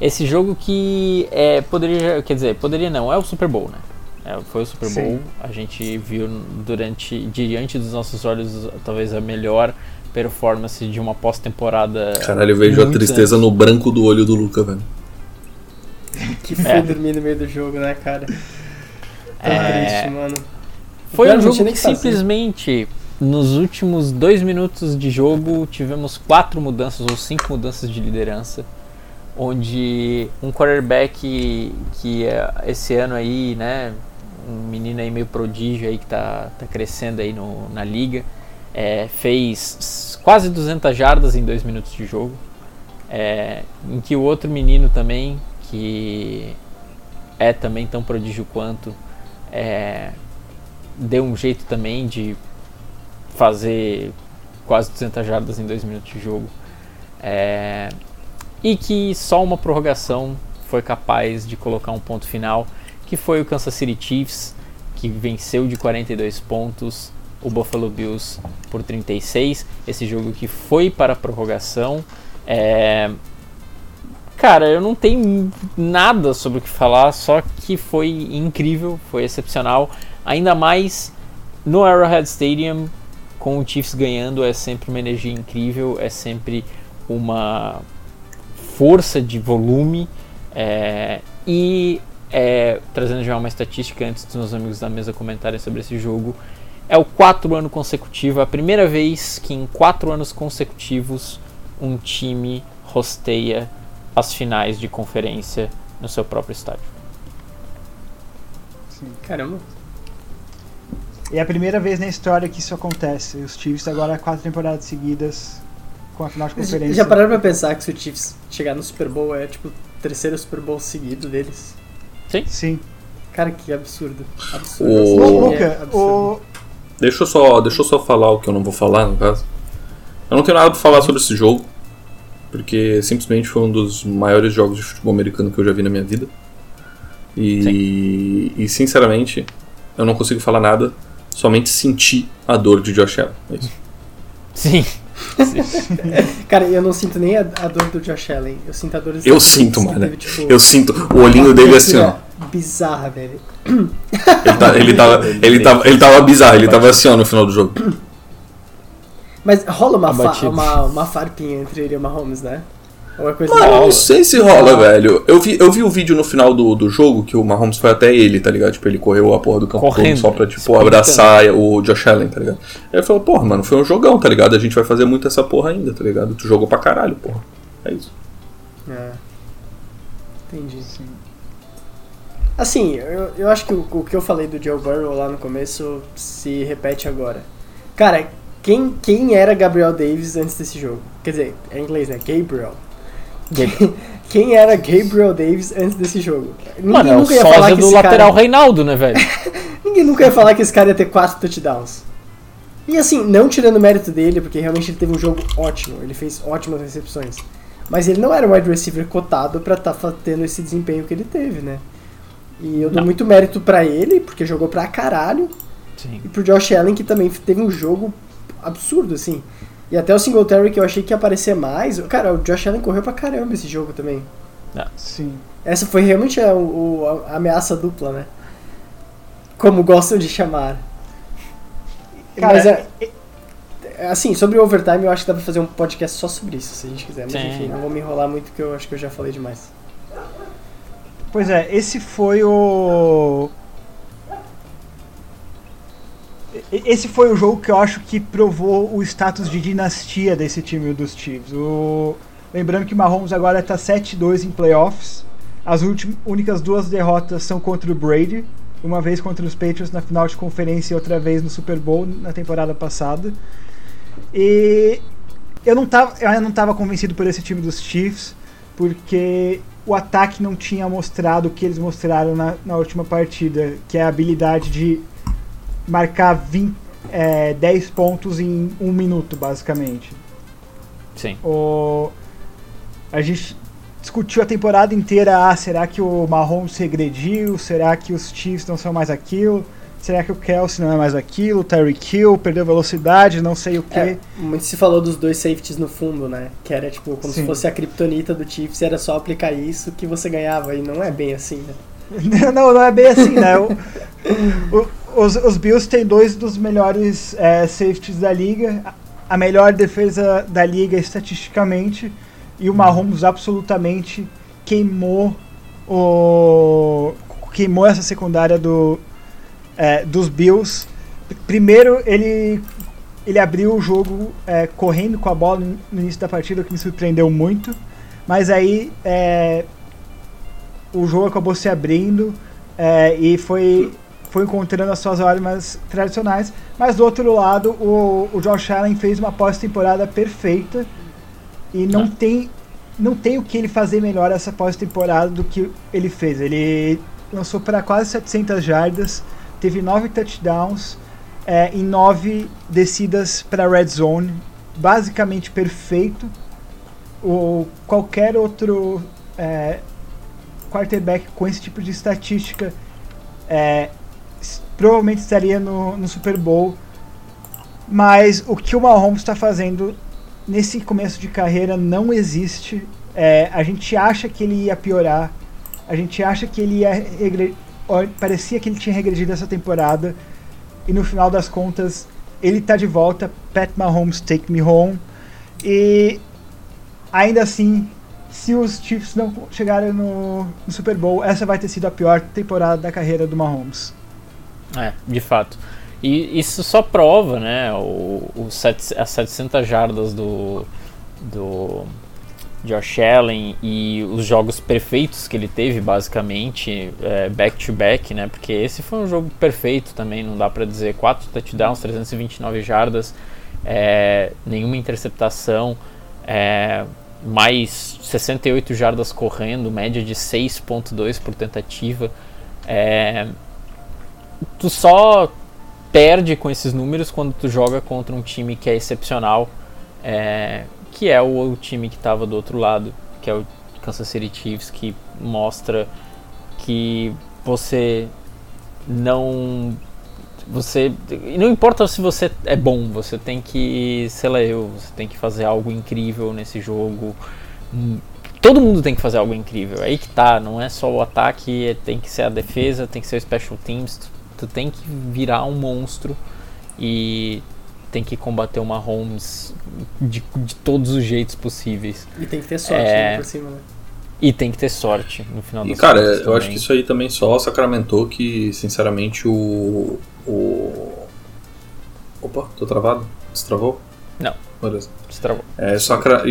Esse jogo que é, poderia, quer dizer, poderia não, é o Super Bowl, né? É, foi o Super Bowl. Sim. A gente viu durante, diante dos nossos olhos, talvez a melhor performance de uma pós-temporada. Caralho, eu vejo a tristeza antes. no branco do olho do Luca, velho. que foi é. dormir no meio do jogo, né, cara? Tá é... triste, mano. Foi um jogo que simplesmente nos últimos dois minutos de jogo tivemos quatro mudanças ou cinco mudanças de liderança, onde um quarterback que esse ano aí, né, um menino aí meio prodígio aí que tá, tá crescendo aí no, na liga, é, fez quase 200 jardas em dois minutos de jogo, é, em que o outro menino também que é também tão prodígio quanto é, deu um jeito também de fazer quase 200 jardas em 2 minutos de jogo. É, e que só uma prorrogação foi capaz de colocar um ponto final, que foi o Kansas City Chiefs, que venceu de 42 pontos o Buffalo Bills por 36. Esse jogo que foi para a prorrogação. É, cara, eu não tenho nada sobre o que falar, só que foi incrível, foi excepcional. Ainda mais no Arrowhead Stadium, com o Chiefs ganhando, é sempre uma energia incrível, é sempre uma força de volume. É, e é, trazendo já uma estatística antes dos meus amigos da mesa comentarem sobre esse jogo, é o quatro ano consecutivo, é a primeira vez que em quatro anos consecutivos um time rosteia as finais de conferência no seu próprio estádio. Sim, caramba. É a primeira vez na história que isso acontece. Os Chiefs agora quatro temporadas seguidas com a final de conferência. Já pararam pra pensar que se o Chiefs chegar no Super Bowl é tipo o terceiro Super Bowl seguido deles? Sim. Sim. Cara, que absurdo. Absurdo. O... Ô, Luca, absurdo. o... Deixa eu, só, deixa eu só falar o que eu não vou falar, no caso. Eu não tenho nada pra falar sobre esse jogo, porque simplesmente foi um dos maiores jogos de futebol americano que eu já vi na minha vida. E, e sinceramente, eu não consigo falar nada, somente sentir a dor de Josh Allen. É isso. Sim. Cara, eu não sinto nem a, a, dor do Josh Allen. Eu sinto a dor Eu sinto, mano. Tipo, eu sinto o olhinho dele assim, ó. Bizarra, velho. Ele, tá, ele, tava, ele, tava, ele tava bizarro, ele tava assim, ó, no final do jogo. Mas rola uma, fa uma, uma farpinha entre ele e o Mahomes, né? Coisa Mano, não sei se rola, velho. Eu vi, eu vi o vídeo no final do, do jogo que o Mahomes foi até ele, tá ligado? Tipo, ele correu a porra do campo Correndo, todo só pra, tipo, abraçar o Josh Allen, tá ligado? Aí ele falou, porra, mano, foi um jogão, tá ligado? A gente vai fazer muito essa porra ainda, tá ligado? Tu jogou pra caralho, porra. É isso. É. Entendi, sim. Assim, eu, eu acho que o, o que eu falei do Joe Burrow lá no começo se repete agora. Cara, quem, quem era Gabriel Davis antes desse jogo? Quer dizer, é em inglês, né? Gabriel. Quem era Gabriel Davis antes desse jogo? Ninguém Mano, é nunca ia falar que do lateral cara... Reinaldo, né, velho? Ninguém nunca ia falar que esse cara ia ter quatro touchdowns. E assim, não tirando o mérito dele, porque realmente ele teve um jogo ótimo, ele fez ótimas recepções. Mas ele não era um wide receiver cotado para estar tá tendo esse desempenho que ele teve, né? E eu dou não. muito mérito para ele, porque jogou pra caralho. Sim. E pro Josh Allen, que também teve um jogo absurdo, assim. E até o Singletary que eu achei que ia aparecer mais. Cara, o Josh Allen correu pra caramba esse jogo também. Ah. Sim. Essa foi realmente a, a, a ameaça dupla, né? Como gostam de chamar. Cara, Mas é, é, assim, sobre o overtime eu acho que dá pra fazer um podcast só sobre isso, se a gente quiser. Mas Sim. enfim, não vou me enrolar muito porque eu acho que eu já falei demais. Pois é, esse foi o esse foi o jogo que eu acho que provou o status de dinastia desse time dos Chiefs. O... Lembrando que Mahomes agora está 7-2 em playoffs. As únicas duas derrotas são contra o Brady, uma vez contra os Patriots na final de conferência e outra vez no Super Bowl na temporada passada. E eu não tava, eu não estava convencido por esse time dos Chiefs, porque o ataque não tinha mostrado o que eles mostraram na, na última partida, que é a habilidade de marcar 20, é, 10 pontos em um minuto, basicamente. Sim. O, a gente discutiu a temporada inteira, ah, será que o Mahomes regrediu? Será que os Chiefs não são mais aquilo? Será que o Kelsey não é mais aquilo? O Terry Kill perdeu velocidade, não sei o que. É, muito se falou dos dois safeties no fundo, né? Que era tipo como Sim. se fosse a criptonita do Chiefs, era só aplicar isso que você ganhava. E não é bem assim, né? não, não é bem assim, né? O, o, os, os Bills têm dois dos melhores é, safeties da liga, a melhor defesa da liga estatisticamente, e o Mahomes absolutamente queimou o queimou essa secundária do, é, dos Bills. Primeiro ele ele abriu o jogo é, correndo com a bola no início da partida, o que me surpreendeu muito. Mas aí é, o jogo acabou se abrindo é, e foi foi encontrando as suas armas tradicionais. Mas do outro lado, o, o Josh Allen fez uma pós-temporada perfeita e não ah. tem não tem o que ele fazer melhor essa pós-temporada do que ele fez. Ele lançou para quase 700 jardas, teve 9 touchdowns é, em 9 descidas para red zone, basicamente perfeito. O, qualquer outro é, quarterback com esse tipo de estatística é, provavelmente estaria no, no Super Bowl. Mas o que o Mahomes está fazendo nesse começo de carreira não existe. É, a gente acha que ele ia piorar. A gente acha que ele ia. Parecia que ele tinha regredido essa temporada. E no final das contas, ele está de volta. Pat Mahomes, take me home. E ainda assim, se os Chiefs não chegarem no, no Super Bowl, essa vai ter sido a pior temporada da carreira do Mahomes. É, de fato. E isso só prova, né, o, o set, as 700 jardas do, do Josh Allen e os jogos perfeitos que ele teve, basicamente, back-to-back, é, -back, né, porque esse foi um jogo perfeito também, não dá para dizer, 4 touchdowns, 329 jardas, é, nenhuma interceptação, é, mais 68 jardas correndo, média de 6.2 por tentativa, É, tu só perde com esses números quando tu joga contra um time que é excepcional, é, que é o, o time que estava do outro lado, que é o Kansas City Chiefs, que mostra que você não você não importa se você é bom, você tem que, sei lá, eu, você tem que fazer algo incrível nesse jogo. Todo mundo tem que fazer algo incrível. Aí que tá, não é só o ataque, tem que ser a defesa, tem que ser o special teams. Tu, tem que virar um monstro e tem que combater uma Holmes de, de todos os jeitos possíveis. E tem que ter sorte É. né, por cima, né? E tem que ter sorte no final E das cara, eu também. acho que isso aí também só sacramentou que, sinceramente, o. o... Opa, tô travado? Destravou? Não. Beleza. Destravou. É, sacra...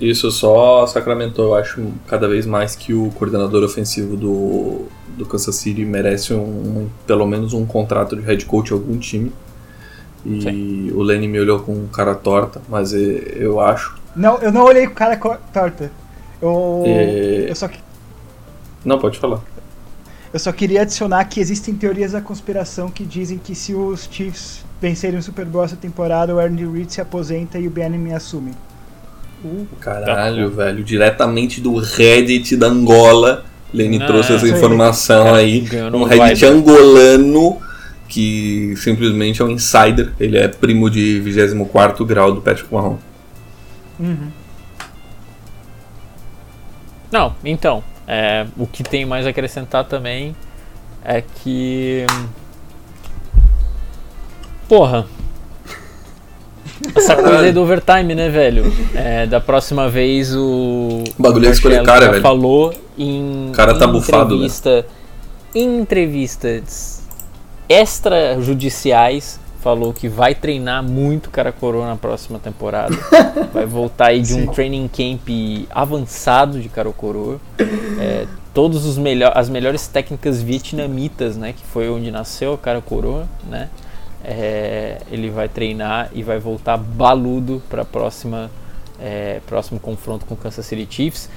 Isso só sacramentou, eu acho, cada vez mais que o coordenador ofensivo do, do Kansas City merece um, um- pelo menos um contrato de head coach em algum time. E o Lenny me olhou com cara torta, mas eu acho. Não, eu não olhei com cara torta. Eu, É. eu, só, que- Não, pode falar. eu só queria adicionar que existem teorias da conspiração que dizem que se os Chiefs vencerem o Super Bowl essa temporada, o Andy Reid se aposenta e o Bieniemy assume. Caralho, velho, diretamente do Reddit da Angola. Lenny Não, trouxe essa informação Cara, aí. Um Reddit angolano que simplesmente é um insider. Ele é primo de 24 grau do Patrick Mahomes. Uhum. Não, então, é, o que tem mais a acrescentar também é que. Porra. Essa coisa aí do overtime, né, velho? É, da próxima vez o. O bagulho é escolher cara, velho. falou em. O cara tá bufado, entrevista, Em entrevistas extrajudiciais, falou que vai treinar muito cara coroa na próxima temporada. vai voltar aí de um training camp avançado de cara coroa. É, todos os melhor, as melhores técnicas vietnamitas, né, que foi onde nasceu a cara coroa, né? É, ele vai treinar e vai voltar baludo para próxima é, próximo confronto com o Kansas City Chiefs.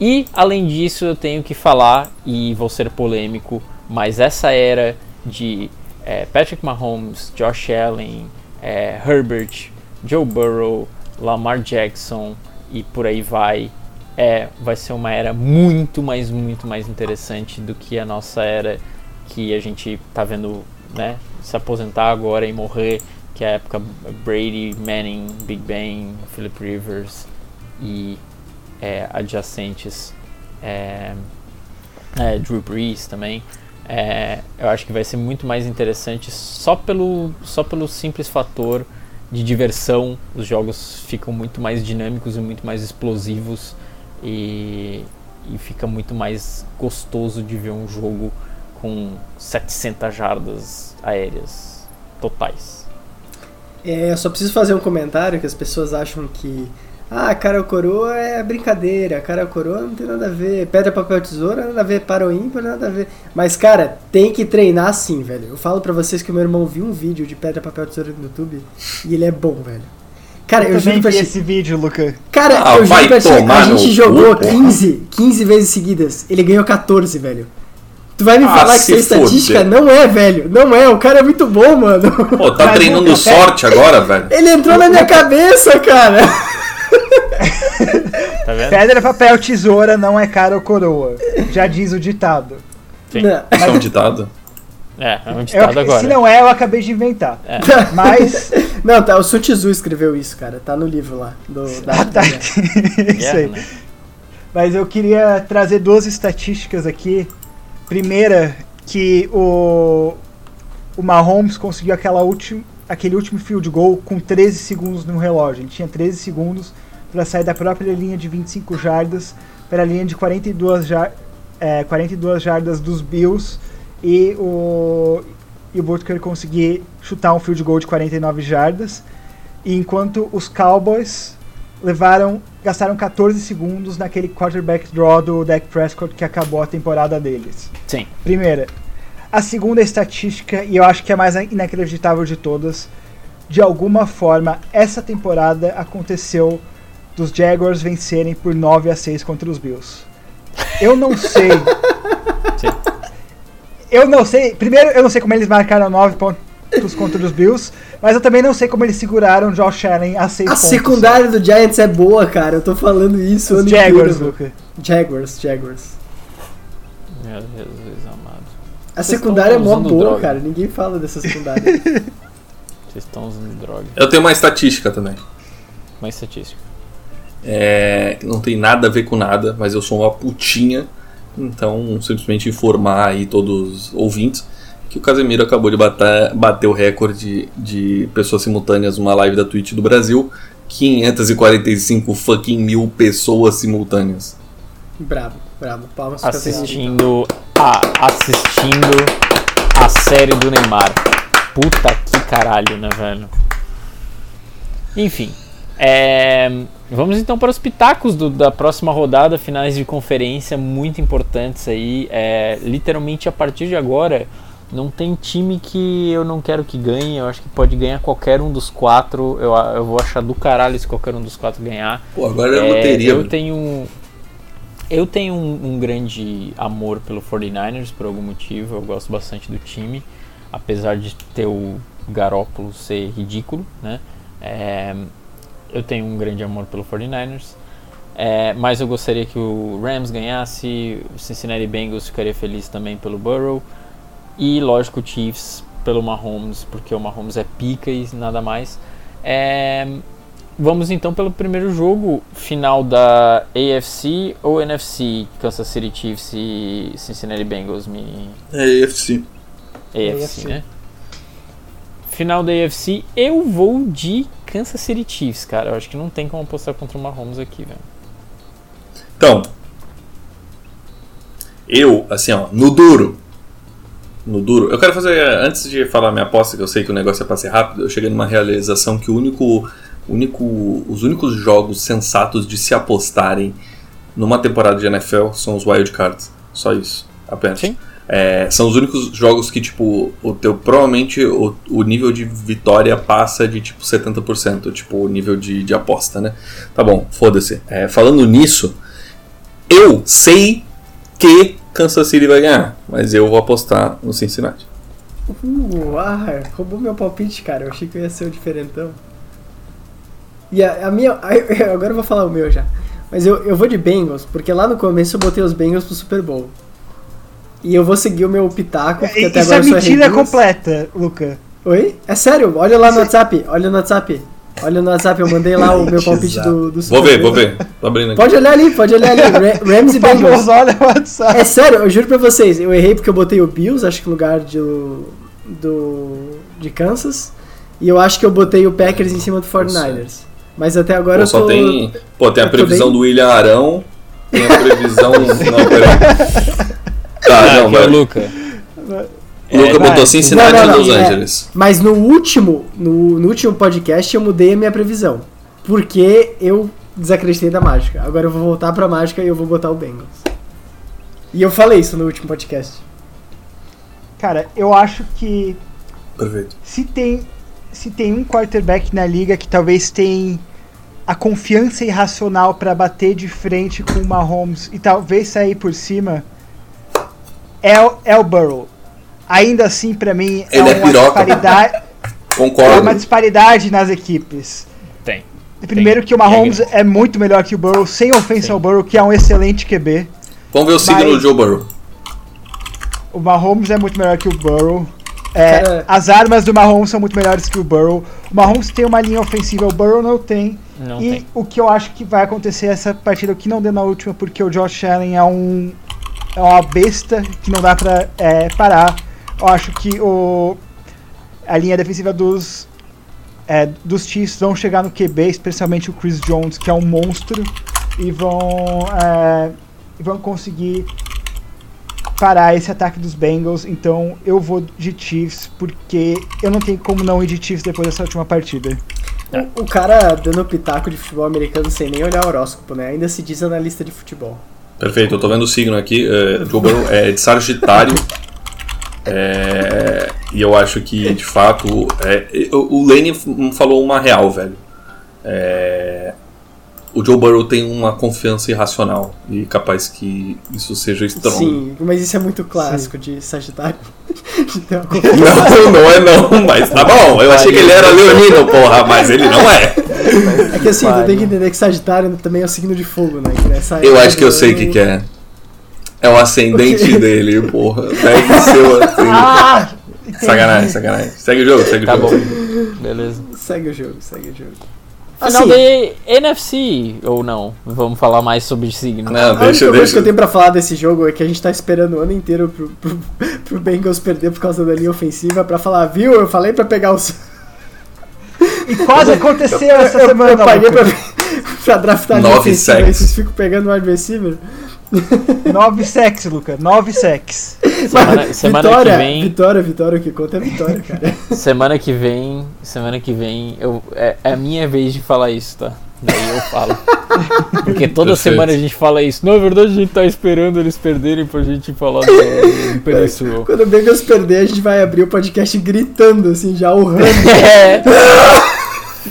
E além disso, eu tenho que falar e vou ser polêmico, mas essa era de é, Patrick Mahomes, Josh Allen, é, Herbert, Joe Burrow, Lamar Jackson e por aí vai, é, vai ser uma era muito mais, muito mais interessante do que a nossa era que a gente tá vendo, né, se aposentar agora e morrer, que é a época Brady, Manning, Big Ben, Philip Rivers e é, adjacentes, é, é, Drew Brees também. É, eu acho que vai ser muito mais interessante só pelo, só pelo simples fator de diversão. Os jogos ficam muito mais dinâmicos e muito mais explosivos e, e fica muito mais gostoso de ver um jogo com 700 jardas aéreas totais. É, eu só preciso fazer um comentário que as pessoas acham que ah, cara ou coroa é brincadeira, cara ou coroa não tem nada a ver, pedra, papel, tesoura nada a ver, para o ímpar nada a ver. Mas cara, tem que treinar sim, velho. Eu falo pra vocês que o meu irmão viu um vídeo de pedra, papel, tesoura no YouTube e ele é bom, velho. Cara, eu, Eu juro pra vi esse vídeo, Luca. Cara, Ah, eu juro pra ti, a gente jogou porra. 15, 15 vezes seguidas. Ele ganhou 14, velho. Tu vai me Ah, falar que é estatística? foder. Não é, velho. Não é. O cara é muito bom, mano. Pô, tá treinando nunca- sorte agora, velho. Ele entrou na minha cabeça, cara. Tá vendo? Pedra, papel, tesoura não é cara ou coroa. Já diz o ditado. Sim. Não. Isso é um ditado? É, é um Eu- ditado agora. se não é, eu acabei de inventar. É. Mas. Não, tá, o Sun Tzu escreveu isso, cara. Tá no livro lá. Do, da, Ah, tá. Isso Guerra, aí. né? Mas eu queria trazer duas estatísticas aqui. Primeira, que o, o Mahomes conseguiu aquela última, aquele último field goal com 13 segundos no relógio. Ele tinha 13 segundos para sair da própria linha de 25 jardas para a linha de 42, jar, é, 42 jardas dos Bills e o, e o Butker conseguir chutar um field goal de 49 jardas. E enquanto os Cowboys levaram gastaram 14 segundos naquele quarterback draw do Dak Prescott que acabou a temporada deles. Sim. Primeira. A segunda estatística, e eu acho que é a mais inacreditável de todas, de alguma forma, essa temporada aconteceu dos Jaguars vencerem por 9 a 6 contra os Bills. Eu não sei. Sim. eu não sei. Primeiro, eu não sei como eles marcaram 9 pontos contra os Bills, mas eu também não sei como eles seguraram Josh Allen a 6 A pontos. secundária do Giants é boa, cara. Eu tô falando isso. Os ano Jaguars, inteiro. Luca. Jaguars, Jaguars. Meu Jesus amado. A Vocês secundária é mó boa, droga. cara. Ninguém fala dessa secundária. Vocês estão usando droga. Eu tenho uma estatística também. Uma estatística. É, não tem nada a ver com nada, mas eu sou uma putinha. Então, simplesmente informar aí todos os ouvintes que o Casemiro acabou de bater, bater o recorde de pessoas simultâneas numa live da Twitch do Brasil. 545 fucking mil pessoas simultâneas. brabo, brabo. Palmas. Assistindo a, assistindo a série do Neymar. Puta que caralho, né, velho? Enfim. é, vamos então para os pitacos do- da próxima rodada, finais de conferência muito importantes aí. É, literalmente a partir de agora, não tem time que eu não quero que ganhe. Eu acho que pode ganhar qualquer um dos quatro. Eu, eu vou achar do caralho se qualquer um dos quatro ganhar. Pô, agora é, É, loteria. eu velho. tenho eu tenho um, um grande amor pelo 49ers por algum motivo. Eu gosto bastante do time, apesar de ter o Garópolo ser ridículo, né? É, eu tenho um grande amor pelo 49ers. É, mas eu gostaria que o Rams ganhasse, o Cincinnati Bengals ficaria feliz também pelo Burrow e lógico o Chiefs pelo Mahomes, porque o Mahomes é pica e nada mais. É, Vamos então pelo primeiro jogo final da AFC ou NFC, Kansas City Chiefs e Cincinnati Bengals me É AFC. AFC, AFC. né? Final da AFC, eu vou de Kansas City Chiefs, cara. Eu acho que não tem como apostar contra o Mahomes aqui, velho. Então, eu, assim, ó, no duro. No duro. Eu quero fazer, antes de falar minha aposta, que eu sei que o negócio é pra ser rápido, eu cheguei numa realização que o único, único, os únicos jogos sensatos de se apostarem numa temporada de NFL são os wild cards. Só isso, apenas. Sim. É, são os únicos jogos que, tipo, o teu, provavelmente o, o nível de vitória passa de, tipo, 70%, tipo, o nível de, de aposta, né? Tá bom, foda-se. É, falando nisso, eu sei que Kansas City vai ganhar, mas eu vou apostar no Cincinnati. Uh, ah, roubou meu palpite, cara. Eu achei que eu ia ser o diferentão. E a, a minha. a- agora eu vou falar o meu já. Mas eu, eu vou de Bengals, porque lá no começo eu botei os Bengals pro Super Bowl. E eu vou seguir o meu pitaco, porque até Isso agora é mentira completa, Luca. Oi? É sério, olha lá no WhatsApp, olha no WhatsApp. Olha no WhatsApp, eu mandei lá o meu palpite do, do Super Vou ver, vou ver. Tô abrindo aqui. Pode olhar ali, pode olhar ali. Ra- Rams e Bengals. olha o WhatsApp. É sério, eu juro pra vocês, eu errei porque eu botei o Bills, acho que no lugar do, do de Kansas, e eu acho que eu botei o Packers em cima do 49ers. Mas até agora Pô, eu só tô... tem. Pô, tem a previsão bem- do William Arão. Tem a previsão. não, peraí. Tá, não, aqui é o. Luca. O Luca É, botou. Cincinnati Não, não, não, Los é. Angeles. Mas no último, no, no último podcast eu mudei a minha previsão. Porque eu desacreditei da mágica. Agora eu vou voltar pra mágica e eu vou botar o Bengals. E eu falei isso no último podcast. Cara, eu acho que Perfeito. se tem, se tem um quarterback na liga que talvez tem a confiança irracional pra bater de frente com o Mahomes e talvez sair por cima, é, o- é o Burrow. Ainda assim, pra mim, é Ele é uma, piroca. disparidade, é Concordo. uma disparidade nas equipes. Tem. Primeiro que o Mahomes é muito melhor que o Burrow, sem ofensa Sim. ao Burrow, que é um excelente QB. Vamos ver o signo do Joe Burrow. O Mahomes é muito melhor que o Burrow. É, Cara- As armas do Mahomes são muito melhores que o Burrow. O Mahomes tem uma linha ofensiva, o Burrow não tem. Não e tem. o que eu acho que vai acontecer essa partida, o que não deu na última, porque o Josh Allen é um é uma besta que não dá pra é, parar. Eu acho que o a linha defensiva dos é, dos Chiefs vão chegar no QB, especialmente o Chris Jones, que é um monstro, e vão é, e vão conseguir parar esse ataque dos Bengals. Então eu vou de Chiefs, porque eu não tenho como não ir de Chiefs depois dessa última partida. O, o cara dando pitaco de futebol americano sem nem olhar o horóscopo, né? Ainda se diz analista de futebol. Perfeito, eu tô vendo o signo aqui. É, Joe Burrow é de Sagitário. É, e eu acho que, de fato, é, o Lane f- falou uma real, velho. É, o Joe Burrow tem uma confiança irracional e capaz que isso seja estranho. Sim, mas isso é muito clássico Sim. de Sagitário. não, não é não, mas tá bom. Eu achei que ele era leonino, porra, mas ele não é. É que assim, tu tem que entender que Sagitário também é o signo de fogo, né? eu acho que eu sei o que, que é. É o ascendente dele, porra. Deve ser o ascendente. Ah, sacanagem, sacanagem. Segue o jogo, segue tá o jogo. Tá bom. Beleza. Segue o jogo, segue o jogo. Final assim, de NFC, ou não? Vamos falar mais sobre signo. Não, deixa, a única coisa que eu tenho pra falar desse jogo é que a gente tá esperando o ano inteiro pro, pro, pro Bengals perder por causa da linha ofensiva pra falar, viu? Eu falei pra pegar os. E quase aconteceu essa eu, semana. Eu paguei pra, pra draftar a linha ofensiva e vocês ficam pegando o wide 9 sex, Luca. 9 sex. Semana, semana vitória, que vem. Vitória, vitória, o que conta é vitória, cara. Semana que vem. Semana que vem. Eu, é, é a minha vez de falar isso, tá? Daí eu falo. Porque toda Perfeito. semana a gente fala isso. Na verdade, a gente tá esperando eles perderem pra gente falar do, do. Quando o Bengals perder, a gente vai abrir o podcast gritando, assim, já urrando. É.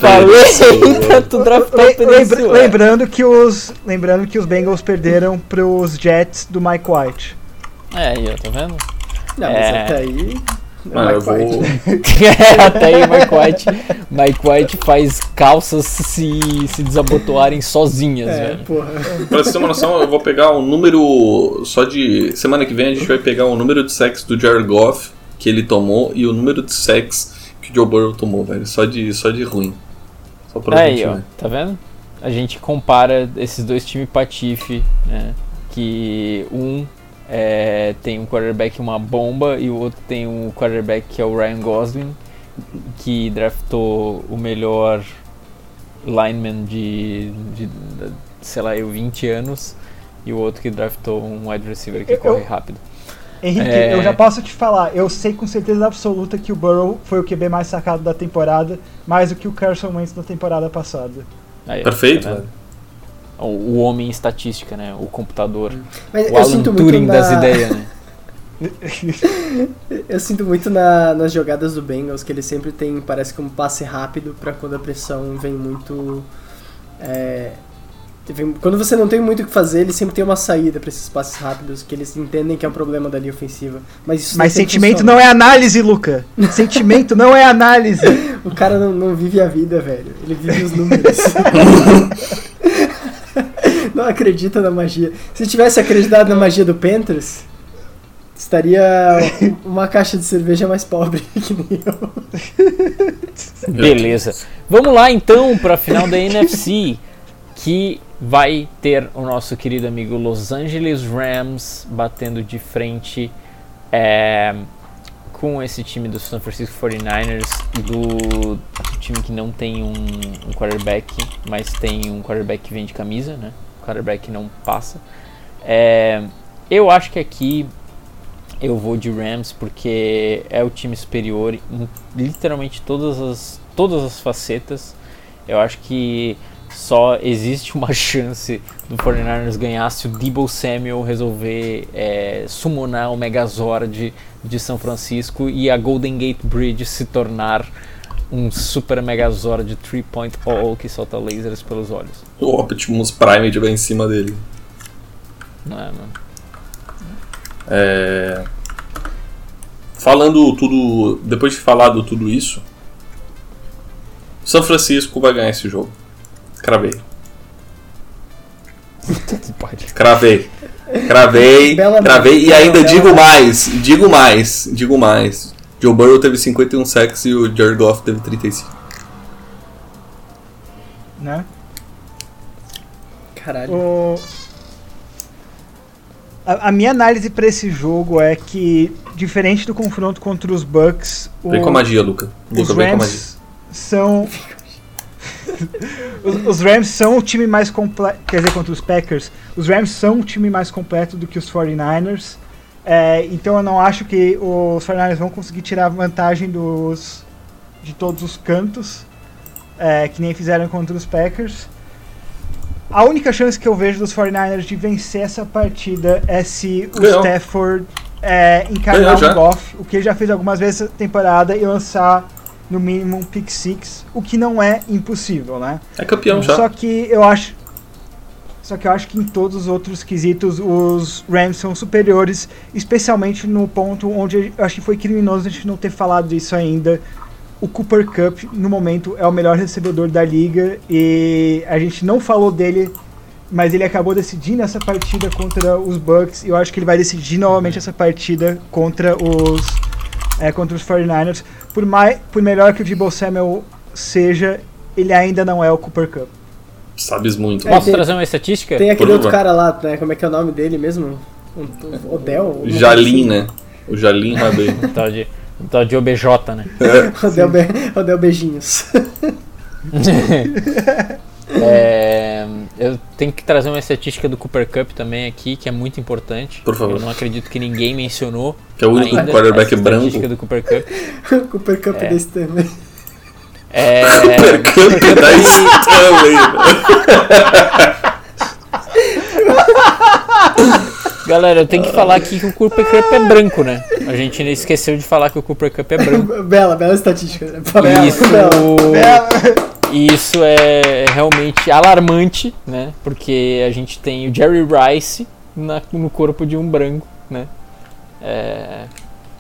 Falei pra tu draftar Lembra, Lembrando que os lembrando que os Bengals perderam pros Jets do Mike White. É, aí, ó, tá vendo? Não, é... mas até aí Mano, eu vou... Até aí Mike White, Mike White faz calças se, se desabotoarem sozinhas, é, velho. Porra. Pra você ter uma noção, eu vou pegar um número só de. Semana que vem a gente vai pegar o número de sacks do Jared Goff que ele tomou e o número de sacks que o Joe Burrow tomou, velho. Só de, só de ruim. Só pra Aí, gente ó, ver. tá vendo? A gente compara esses dois times patife, né? Que um é, tem um quarterback uma bomba e o outro tem um quarterback que é o Ryan Gosling, que draftou o melhor lineman de, de, de sei lá, eu 20 anos e o outro que draftou um wide receiver que eu, corre rápido. Henrique, é... eu já posso te falar, eu sei com certeza absoluta que o Burrow foi o QB mais sacado da temporada, mais do que o Carson Wentz na temporada passada. Aí, Perfeito. Tá o, o, homem estatística, né? O computador. Mas o Alan Turing na... das ideias, né? eu sinto muito na, nas jogadas do Bengals que ele sempre tem, parece que um passe rápido para quando a pressão vem muito é, quando você não tem muito o que fazer, ele sempre tem uma saída para esses passes rápidos, que eles entendem que é um problema da linha ofensiva. Mas, isso Mas sentimento funciona. não é análise, Luca. sentimento não é análise. o cara não, não, vive a vida, velho. Ele vive os números. não acredita na magia. Se tivesse acreditado na magia do Panthers, estaria uma caixa de cerveja mais pobre que nem eu. Beleza. Vamos lá então para a final da NFC, que vai ter o nosso querido amigo Los Angeles Rams batendo de frente é, com esse time do San Francisco 49ers, do, do time que não tem um, um, quarterback, mas tem um quarterback que vende camisa, né? O quarterback não passa. É, eu acho que aqui eu vou de Rams porque é o time superior em literalmente todas as, todas as facetas. Eu acho que só existe uma chance do 49ers ganhar se o Debo Samuel resolver é, summonar o Megazord de São Francisco e a Golden Gate Bridge se tornar um super Megazord de 3.0 que solta lasers pelos olhos. O Optimus Prime de bem em cima dele. Não é, mano. É... Falando tudo. Depois de falado tudo isso, São Francisco vai ganhar esse jogo. Cravei. Cravei. Cravei, cravei e ainda digo mais, digo mais, digo mais. Joe Burrow teve 51 sacks e o Jared Goff teve 35. Né? Caralho. O... A, a, minha análise para esse jogo é que, diferente do confronto contra os Bucks, vem o... com a magia, Luca. Luca, os Rams são os, os, Rams são o time mais completo. Quer dizer, contra os Packers, os Rams são o time mais completo do que os 49ers. É, então eu não acho que os 49ers vão conseguir tirar vantagem dos, de todos os cantos, é, que nem fizeram contra os Packers. A única chance que eu vejo dos 49ers de vencer essa partida é se o Ganhou. Stafford é, encarnar o Goff, o que ele já fez algumas vezes essa temporada, e lançar no mínimo um pick six, o que não é impossível, né? É campeão já. Só que eu acho, Só que eu acho que em todos os outros quesitos os Rams são superiores, especialmente no ponto onde eu acho que foi criminoso a gente não ter falado disso ainda. O Cooper Cup, no momento, é o melhor recebedor da liga e a gente não falou dele, mas ele acabou decidindo essa partida contra os Bucks e eu acho que ele vai decidir novamente essa partida contra os, é, contra os 49ers. Por, mais, por melhor que o Debo Samuel seja, ele ainda não é o Cooper Cup. Sabes muito. É, Posso tem- trazer uma estatística? Tem aquele Por outro favor. cara lá, né? Como é que é o nome dele mesmo? Um- Odell? Jalim, né? O Jalim Rabei. Um tal de, um tal de OBJ, né? Odell, Be Odell Beijinhos. É, eu tenho que trazer uma estatística do Cooper Cup também aqui, que é muito importante. Por favor. Eu não acredito que ninguém mencionou. Que é o único quarterback essa estatística branco. do Cooper Cup. Cooper Cup É. desse também. É, Cup da Stanley. galera, eu tenho que falar aqui que o Cooper Cup é branco, né? A gente esqueceu de falar que o Cooper Cup é branco. Bela, bela estatística. né? Isso, Bela. E isso é realmente alarmante, né? Porque a gente tem o Jerry Rice na- no corpo de um branco, né? É,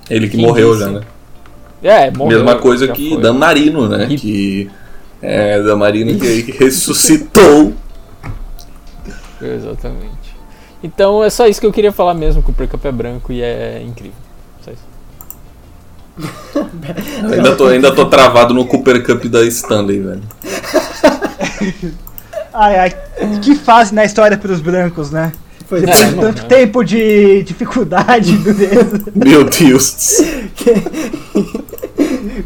Ele que Quem morreu disse? já, né? é morreu, Mesma coisa que foi. Dan Marino, né? Que é Dan Marino que ressuscitou. Exatamente. Então é só isso que eu queria falar mesmo, que o Cooper Cup é branco e é incrível. Ainda tô, ainda tô travado no Cooper Cup da Stanley, velho. Ai, ai, que fase na história para os brancos, né? Foi Depois É, de não, tanto não. tempo de dificuldade. Meu Deus.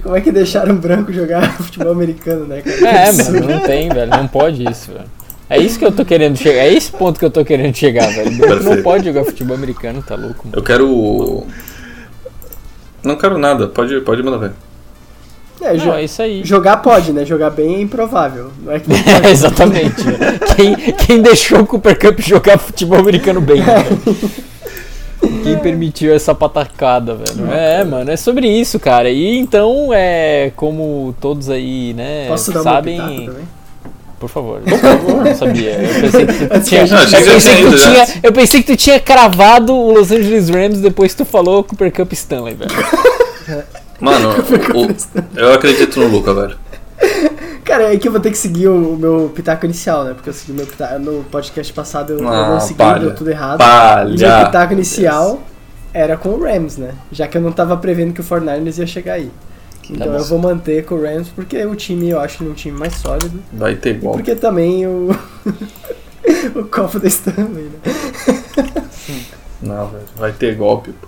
Como é que deixaram um branco jogar futebol americano, né, cara? É, mano, não tem, velho. Não pode isso, velho. É isso que eu tô querendo chegar. É esse ponto que eu tô querendo chegar, velho. Branco não Perfeito. pode jogar futebol americano, tá louco, mano. Eu quero. Não quero nada, pode, pode mandar ver. É, Não, é isso aí. Jogar pode, né? Jogar bem é improvável. Não é que não É, exatamente. Quem, quem deixou o Cooper Cup jogar futebol americano bem, né, velho? Quem permitiu essa patacada, velho? É, mano, é sobre isso, cara. E então, é como todos aí, né, Posso dar uma pitaco também? Por favor. Eu não sabia. Eu pensei que tu Antes que tinha, eu pensei que tu tinha, eu pensei que tu tinha cravado o Los Angeles Rams depois que tu falou Cooper Cup Stanley, velho. Mano, o- eu acredito no Luca, velho. Cara, é que eu vou ter que seguir o, meu pitaco inicial, né? Porque eu segui meu pitaco. No podcast passado eu, Ah, não segui, palha. deu tudo errado. Palha. O meu pitaco inicial era com o Rams, né? Já que eu não tava prevendo que o 49ers ia chegar aí. Então bom. eu vou manter com o Rams porque o time eu acho que é um time mais sólido. Vai ter E igual. porque também o. o copo da Stanley, né? Não, velho. Vai ter golpe. pô.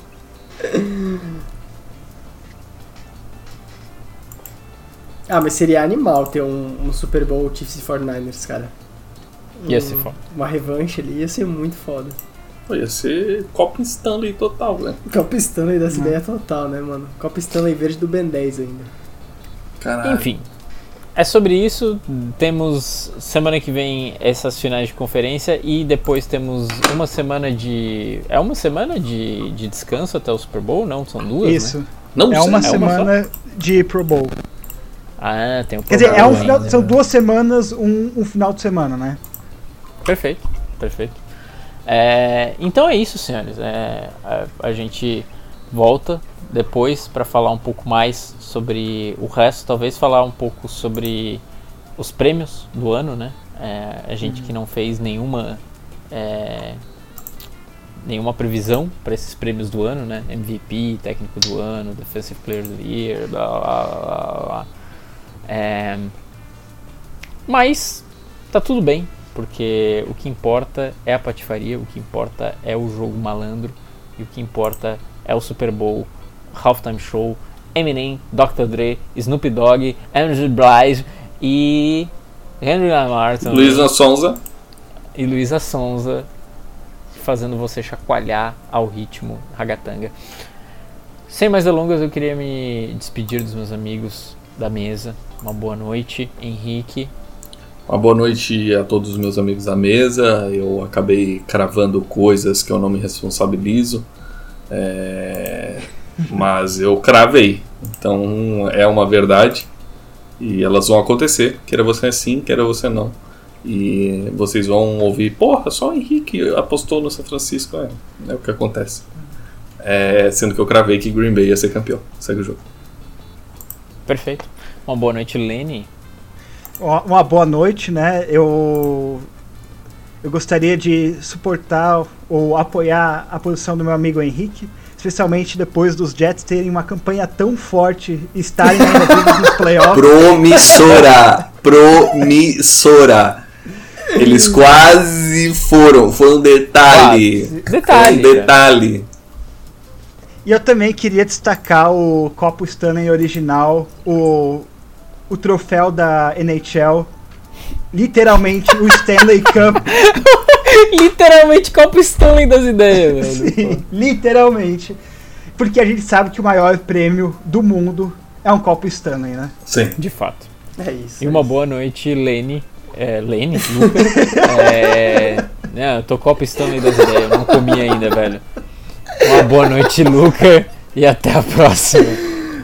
Ah, mas seria animal ter um, um Super Bowl Chiefs e 49ers, cara. Ia Um- ser foda. Uma revanche ali ia ser muito foda. Pô, Ia ser Copa Stanley total, velho. Copa Stanley dessa ideia total, né, mano? Copa Stanley verde do Ben 10 ainda. Caralho. Enfim. É sobre isso. Temos semana que vem essas finais de conferência e depois temos uma semana de. É uma semana de, de descanso até o Super Bowl? Não, são duas, né? Isso. Não É uma É uma semana de Pro Bowl. Ah, tem um Quer dizer, é um final, ainda, são né? duas semanas, um, um final de semana, né? Perfeito, perfeito. É, então é isso, senhores. É, a, a gente volta depois para falar um pouco mais sobre o resto, talvez falar um pouco sobre os prêmios do ano, né? É, a gente que não fez nenhuma é, nenhuma previsão para esses prêmios do ano, né? MVP, técnico do ano, Defensive Player do Year, blá blá blá. blá, blá. É, mas tá tudo bem, porque o que importa é a patifaria, o que importa é o jogo malandro, e o que importa é o Super Bowl, Halftime Show, Eminem, Dr. Dre, Snoop Dogg, Andrew Blythe e Henry Lamar também, Luísa Sonza. e Luísa Sonza fazendo você chacoalhar ao ritmo ragatanga. Sem mais delongas, eu queria me despedir dos meus amigos da mesa. Uma boa noite, Henrique. Uma boa noite a todos os meus amigos da mesa. Eu acabei cravando coisas que eu não me responsabilizo. É, Mas eu cravei. Então é uma verdade. E elas vão acontecer. Queira você sim, queira você não. E vocês vão ouvir, porra, só o Henrique apostou no São Francisco. É, é o que acontece. É, sendo que eu cravei que Green Bay ia ser campeão. Segue o jogo. Perfeito. Uma boa noite, Lenny. Uma boa noite, né? Eu eu gostaria de suportar ou apoiar a posição do meu amigo Henrique, especialmente depois dos Jets terem uma campanha tão forte e estarem nos playoffs. Promissora! Promissora! Eles quase foram, foi um detalhe. Detalhe. Foi um detalhe. E eu também queria destacar o Copo Stanley original, o, o troféu da NHL literalmente o Stanley Cup. literalmente Copa Stanley das ideias, velho. Sim, literalmente. Porque a gente sabe que o maior prêmio do mundo é um Copa Stanley, né? Sim. De fato. É isso. E é uma isso. boa noite, Lene. É, Lene? Lucas? é, né, eu tô Copa Stanley das ideias, eu não comi ainda, velho. Uma boa noite, Luca. E até a próxima.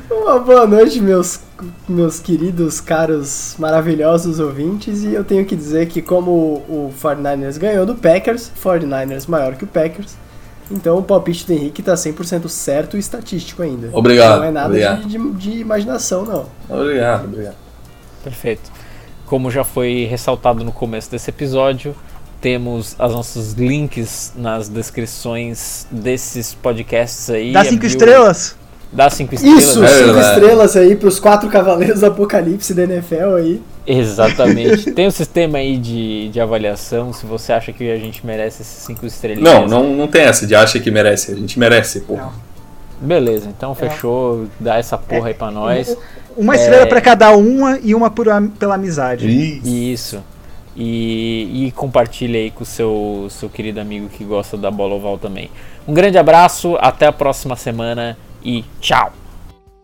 Uma boa noite, meus, meus queridos, caros, maravilhosos ouvintes. E eu tenho que dizer que, como o 49ers ganhou do Packers, 49ers maior que o Packers, então o palpite do Henrique tá 100% certo e estatístico ainda. Obrigado, Não é nada obrigado. de, de, de imaginação, não. Obrigado, obrigado. Perfeito. Como já foi ressaltado no começo desse episódio, temos os nossos links nas descrições desses podcasts aí. Dá cinco Abriu- estrelas. Dá cinco estrelas. Isso, né? É cinco verdade. estrelas aí pros quatro cavaleiros do apocalipse da NFL aí. Exatamente. Tem um sistema aí de, de avaliação. Se você acha que a gente merece esses cinco estrelinhas. Não, não, não tem essa de acha que merece. A gente merece, porra. Beleza, então fechou. Dá essa porra aí pra nós. Uma É. estrela pra cada uma e uma por, pela amizade. Isso. Isso. E, e compartilha aí com o seu, seu querido amigo que gosta da bola oval também. Um grande abraço, até a próxima semana e tchau!